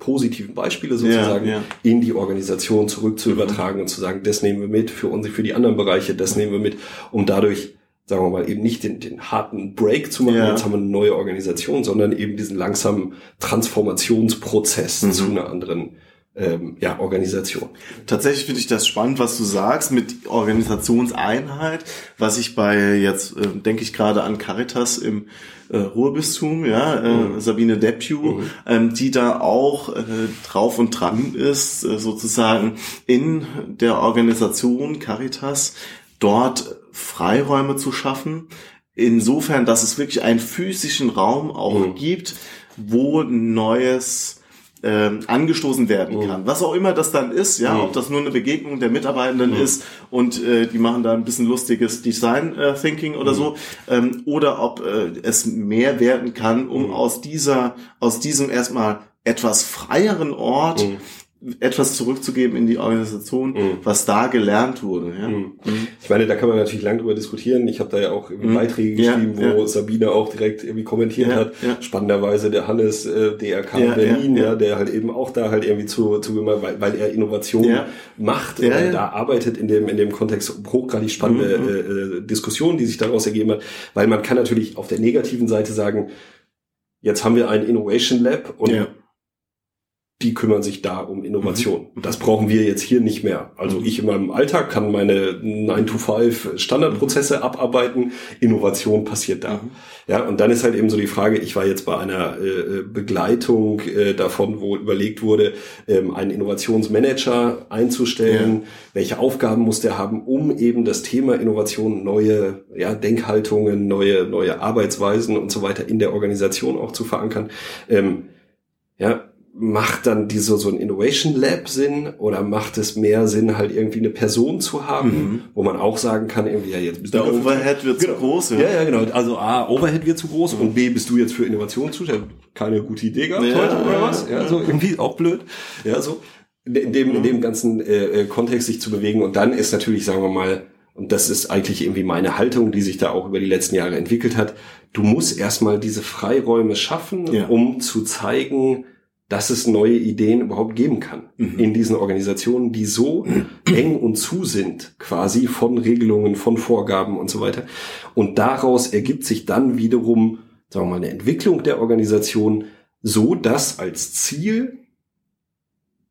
positiven Beispiele sozusagen Ja, ja. in die Organisation zurück zu übertragen und zu sagen, das nehmen wir mit für uns, für die anderen Bereiche, das nehmen wir mit, um dadurch, sagen wir mal, eben nicht den, den harten Break zu machen, Ja. jetzt haben wir eine neue Organisation, sondern eben diesen langsamen Transformationsprozess Mhm. zu einer anderen ähm, ja, Organisation. Tatsächlich finde ich das spannend, was du sagst mit Organisationseinheit, was ich bei jetzt äh, denke ich gerade an Caritas im äh, Ruhrbistum, ja, äh, Sabine Depew, ähm, die da auch äh, drauf und dran ist, äh, sozusagen in der Organisation Caritas dort Freiräume zu schaffen, insofern, dass es wirklich einen physischen Raum auch Mhm. gibt, wo Neues ähm, angestoßen werden kann. Was auch immer das dann ist, ja, Mhm. ob das nur eine Begegnung der Mitarbeitenden ist und äh, die machen da ein bisschen lustiges Design äh, Thinking oder so, ähm, oder ob äh, es mehr werden kann, um aus dieser, aus diesem erstmal etwas freieren Ort etwas zurückzugeben in die Organisation, Mhm. was da gelernt wurde. Ja? Mhm. Ich meine, da kann man natürlich lang drüber diskutieren. Ich habe da ja auch Mhm. Beiträge Ja, geschrieben, wo ja. Sabine auch direkt irgendwie kommentiert Ja, hat. ja. Spannenderweise der Hannes äh, DRK Ja, Berlin, ja, ja, ja. der halt eben auch da halt irgendwie zu, zu weil, weil er Innovation Ja. macht, Ja, ja. da arbeitet in dem in dem Kontext hochgradig spannende Mhm. äh, äh, Diskussionen, die sich daraus ergeben hat, weil man kann natürlich auf der negativen Seite sagen, jetzt haben wir ein Innovation Lab und Ja. Die kümmern sich da um Innovation. Mhm. Das brauchen wir jetzt hier nicht mehr. Also ich in meinem Alltag kann meine 9-to-5 Standardprozesse abarbeiten. Innovation passiert da. Mhm. Ja, und dann ist halt eben so die Frage, ich war jetzt bei einer äh, Begleitung äh, davon, wo überlegt wurde, ähm, einen Innovationsmanager einzustellen. Welche Aufgaben muss der haben, um eben das Thema Innovation, neue ja, Denkhaltungen, neue, neue Arbeitsweisen und so weiter in der Organisation auch zu verankern. Ähm, ja, macht dann diese so ein Innovation Lab Sinn oder macht es mehr Sinn, halt irgendwie eine Person zu haben, Mhm. wo man auch sagen kann, irgendwie, ja, jetzt bist Der du Overhead wird Genau. zu groß. Ja, ja, genau. Also A, Overhead wird zu groß und B, bist du jetzt für Innovation zuständig? Keine gute Idee gehabt Ja, heute oder ja, was? Ja, so irgendwie auch blöd. Ja, so in dem, in dem ganzen äh, äh, Kontext sich zu bewegen und dann ist natürlich, sagen wir mal, und das ist eigentlich irgendwie meine Haltung, die sich da auch über die letzten Jahre entwickelt hat. Du musst erstmal diese Freiräume schaffen, Ja. um zu zeigen, dass es neue Ideen überhaupt geben kann Mhm. in diesen Organisationen, die so [clears throat] eng und zu sind, quasi von Regelungen, von Vorgaben und so weiter. Und daraus ergibt sich dann wiederum, sagen wir mal, eine Entwicklung der Organisation, so dass als Ziel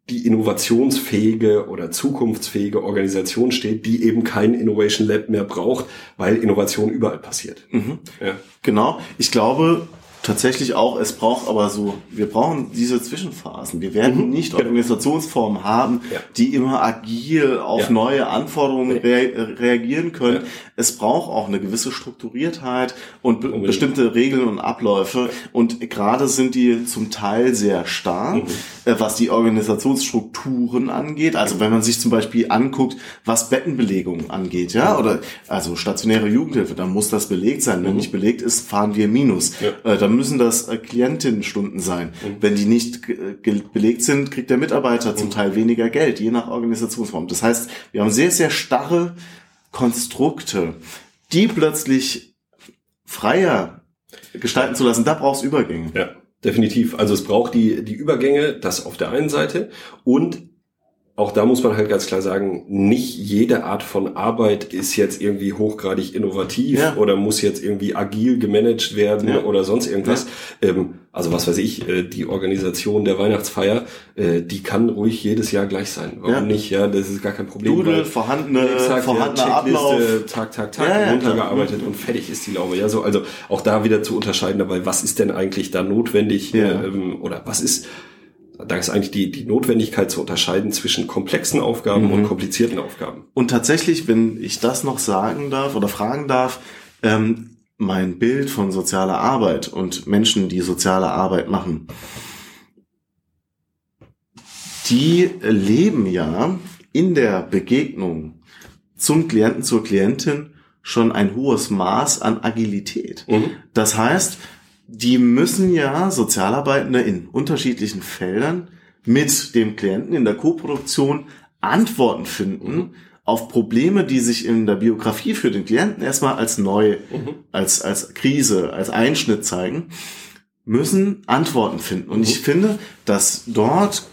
die innovationsfähige oder zukunftsfähige Organisation steht, die eben kein Innovation Lab mehr braucht, weil Innovation überall passiert. Mhm. Ja. Genau. Ich glaube tatsächlich auch, es braucht aber so, wir brauchen diese Zwischenphasen. Wir werden Mhm. nicht Organisationsformen haben, Ja. die immer agil auf Ja. neue Anforderungen rea reagieren können. Ja. Es braucht auch eine gewisse Strukturiertheit und be bestimmte Regeln und Abläufe. Und gerade sind die zum Teil sehr stark, Mhm. äh, was die Organisationsstrukturen angeht. Also wenn man sich zum Beispiel anguckt, was Bettenbelegung angeht, ja, oder also stationäre Jugendhilfe, dann muss das belegt sein. Wenn nicht belegt ist, fahren wir Minus. Mhm. Ja. Äh, dann müssen das äh, Klientinnenstunden sein. Wenn die nicht belegt sind, kriegt der Mitarbeiter Mhm. zum Teil weniger Geld, je nach Organisationsform. Das heißt, wir haben sehr, sehr starre Konstrukte, die plötzlich freier gestalten zu lassen. Da brauchst Übergänge. Ja, definitiv. Also es braucht die, die Übergänge, das auf der einen Seite und auch da muss man halt ganz klar sagen, nicht jede Art von Arbeit ist jetzt irgendwie hochgradig innovativ Ja. oder muss jetzt irgendwie agil gemanagt werden Ja. oder sonst irgendwas. Ähm, also was weiß ich, äh, die Organisation der Weihnachtsfeier, äh, die kann ruhig jedes Jahr gleich sein. Warum Ja. nicht? Ja, das ist gar kein Problem. Weil- vorhandene, Exakt, vorhandener ja, Ablauf. Tag, Tag, Tag, Ja, runtergearbeitet und fertig ist die Laube. Ja, so, also auch da wieder zu unterscheiden dabei, was ist denn eigentlich da notwendig äh, ähm, oder was ist, da ist eigentlich die, die Notwendigkeit zu unterscheiden zwischen komplexen Aufgaben Mhm. und komplizierten Aufgaben. Und tatsächlich, wenn ich das noch sagen darf oder fragen darf, ähm, mein Bild von sozialer Arbeit und Menschen, die soziale Arbeit machen, die leben ja in der Begegnung zum Klienten, zur Klientin schon ein hohes Maß an Agilität. Das heißt, die müssen ja Sozialarbeitende in unterschiedlichen Feldern mit dem Klienten in der Koproduktion Antworten finden Mhm. Auf Probleme, die sich in der Biografie für den Klienten erstmal als neu, Mhm. als, als Krise, als Einschnitt zeigen, müssen Antworten finden. Und Mhm. ich finde, dass dort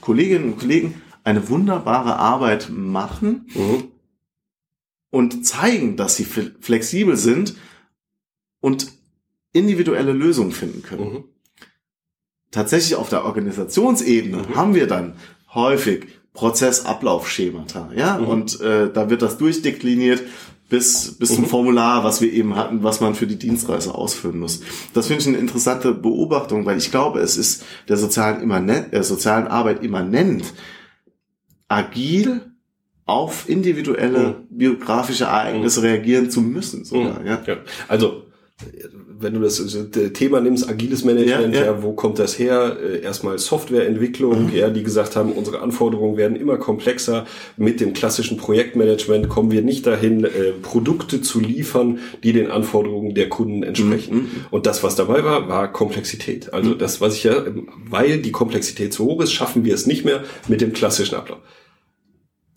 Kolleginnen und Kollegen eine wunderbare Arbeit machen Mhm. und zeigen, dass sie fle- flexibel sind und individuelle Lösungen finden können. Mhm. Tatsächlich auf der Organisationsebene Mhm. haben wir dann häufig Prozessablaufschemata, ja, Mhm. und äh, da wird das durchdekliniert bis bis zum Mhm. Formular, was wir eben hatten, was man für die Dienstreise ausfüllen muss. Das finde ich eine interessante Beobachtung, weil ich glaube, es ist der sozialen immanent, äh, sozialen Arbeit immanent, agil auf individuelle biografische Ereignisse reagieren zu müssen, sogar, Mhm. ja. Ja. Also, wenn du das äh, Thema nimmst, agiles Management, Ja, ja, ja. wo kommt das her? Äh, Erstmal Softwareentwicklung, Mhm. ja, die gesagt haben, unsere Anforderungen werden immer komplexer. Mit dem klassischen Projektmanagement kommen wir nicht dahin, äh, Produkte zu liefern, die den Anforderungen der Kunden entsprechen. Mhm. Und das, was dabei war, war Komplexität. Also das, was ich ja, weil die Komplexität zu hoch ist, schaffen wir es nicht mehr mit dem klassischen Ablauf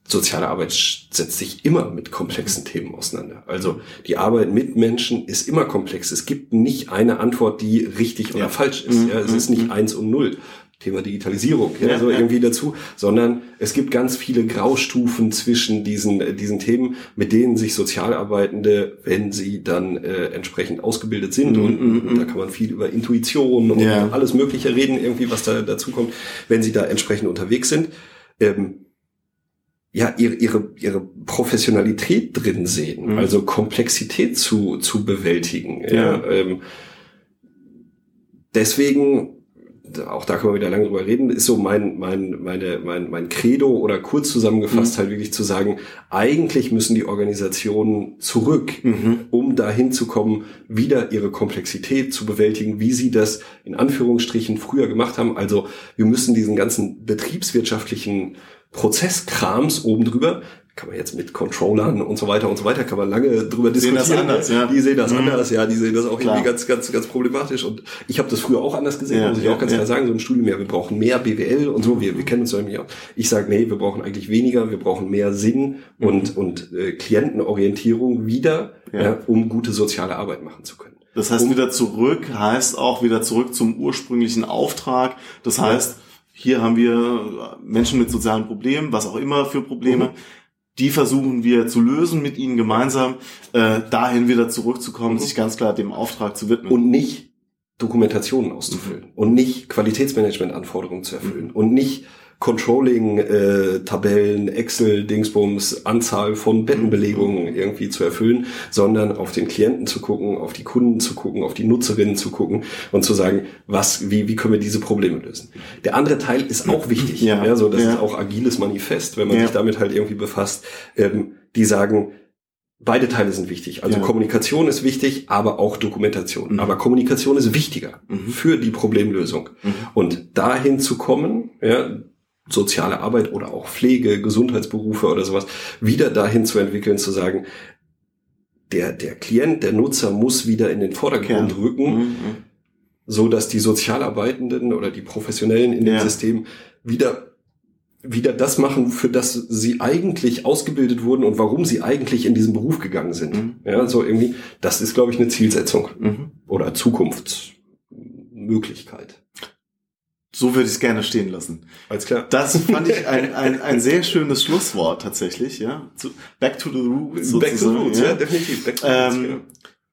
soziale Arbeit setzt sich immer mit komplexen Themen auseinander. Also die Arbeit mit Menschen ist immer komplex. Es gibt nicht eine Antwort, die richtig oder Ja. falsch ist. Mhm, Ja, es ist mhm, nicht eins und null. Thema Digitalisierung, ja, Ja, so ja. irgendwie dazu, sondern es gibt ganz viele Graustufen zwischen diesen, äh, diesen Themen, mit denen sich Sozialarbeitende, wenn sie dann äh, entsprechend ausgebildet sind, Mhm, und, mhm, und da kann man viel über Intuition und alles Mögliche reden, irgendwie, was da dazu kommt, wenn sie da entsprechend unterwegs sind, ähm, ja, ihre, ihre, ihre Professionalität drin sehen, Mhm. also Komplexität zu, zu bewältigen. Ja. Ja. ähm, deswegen, auch da können wir wieder lange drüber reden, ist so mein, mein, meine, mein, mein Credo oder kurz zusammengefasst Mhm. halt wirklich zu sagen, eigentlich müssen die Organisationen zurück, Mhm. um dahin zu kommen, wieder ihre Komplexität zu bewältigen, wie sie das in Anführungsstrichen früher gemacht haben. Also wir müssen diesen ganzen betriebswirtschaftlichen Prozesskrams oben drüber, kann man jetzt mit Controllern und so weiter und so weiter, kann man lange drüber Sehen das diskutieren. anders, ja. Die sehen das Mhm. anders, ja, die sehen das auch Klar. irgendwie ganz, ganz, ganz problematisch. Und ich habe das früher auch anders gesehen, Ja, muss ich ja, auch ganz klar sagen, so im Studium, ja, wir brauchen mehr BWL und so, wir, wir kennen uns ja auch. Ich sage, nee, wir brauchen eigentlich weniger, wir brauchen mehr Sinn und, und äh, Klientenorientierung wieder, Ja. ja. um gute soziale Arbeit machen zu können. Das heißt, Um- wieder zurück heißt auch wieder zurück zum ursprünglichen Auftrag. Das heißt, hier haben wir Menschen mit sozialen Problemen, was auch immer für Probleme. Mhm. Die versuchen wir zu lösen mit ihnen gemeinsam, äh, dahin wieder zurückzukommen, Mhm. sich ganz klar dem Auftrag zu widmen. und nicht Dokumentationen auszufüllen und nicht Qualitätsmanagement-Anforderungen zu erfüllen und nicht Controlling, äh, Tabellen, Excel, Dingsbums, Anzahl von Bettenbelegungen irgendwie zu erfüllen, sondern auf den Klienten zu gucken, auf die Kunden zu gucken, auf die Nutzerinnen zu gucken und zu sagen, was, wie, wie können wir diese Probleme lösen. Der andere Teil ist auch wichtig. Ja. Ja, so, das Ja. ist auch agiles Manifest, wenn man Ja. sich damit halt irgendwie befasst. Ähm, die sagen, Beide Teile sind wichtig. Also Ja. Kommunikation ist wichtig, aber auch Dokumentation. Mhm. Aber Kommunikation ist wichtiger Mhm. für die Problemlösung. Mhm. Und dahin zu kommen, ja, soziale Arbeit oder auch Pflege, Gesundheitsberufe oder sowas, wieder dahin zu entwickeln, zu sagen, der, der Klient, der Nutzer muss wieder in den Vordergrund Kern. rücken, Mhm. so dass die Sozialarbeitenden oder die Professionellen in dem Ja. System wieder wieder das machen, für das sie eigentlich ausgebildet wurden und warum sie eigentlich in diesen Beruf gegangen sind. Mhm. Ja, so irgendwie, das ist, glaube ich, eine Zielsetzung Mhm. oder Zukunftsmöglichkeit. So würde ich es gerne stehen lassen. Alles klar. Das fand ich ein, ein, [laughs] ein sehr schönes Schlusswort tatsächlich, ja. Back to the roots. Back to the roots, ja, definitiv. Back to the roots, Ähm,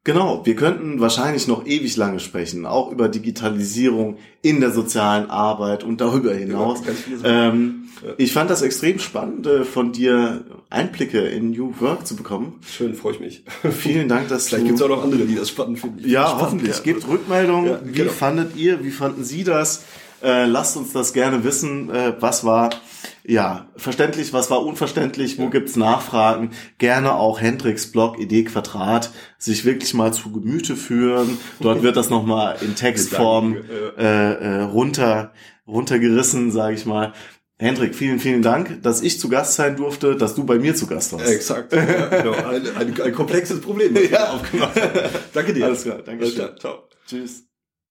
genau. Wir könnten wahrscheinlich noch ewig lange sprechen, auch über Digitalisierung in der sozialen Arbeit und darüber hinaus. Ja. Ähm, Ja. Ich fand das extrem spannend, äh, von dir Einblicke in New Work zu bekommen. Schön, freue ich mich. [laughs] Vielen Dank, dass Vielleicht gibt es auch noch andere, die das spannend finden. Ja, Spannend, hoffentlich. ja. Gebt Rückmeldung. Ja, Wie genau. fandet ihr, wie fanden Sie das? Äh, lasst uns das gerne wissen. Äh, was war ja verständlich, was war unverständlich, wo Ja. gibt's Nachfragen? Gerne auch Hendricks Blog Idee Quadrat sich wirklich mal zu Gemüte führen. Dort wird das nochmal in Textform äh, äh, runter runtergerissen, sage ich mal. Hendrik, vielen, vielen Dank, dass ich zu Gast sein durfte, dass du bei mir zu Gast warst. Exakt. Ja, genau. ein, ein, ein komplexes Problem. das [laughs] Ja. aufgemacht. Danke dir. Alles klar, danke schön. Ciao. Tschüss.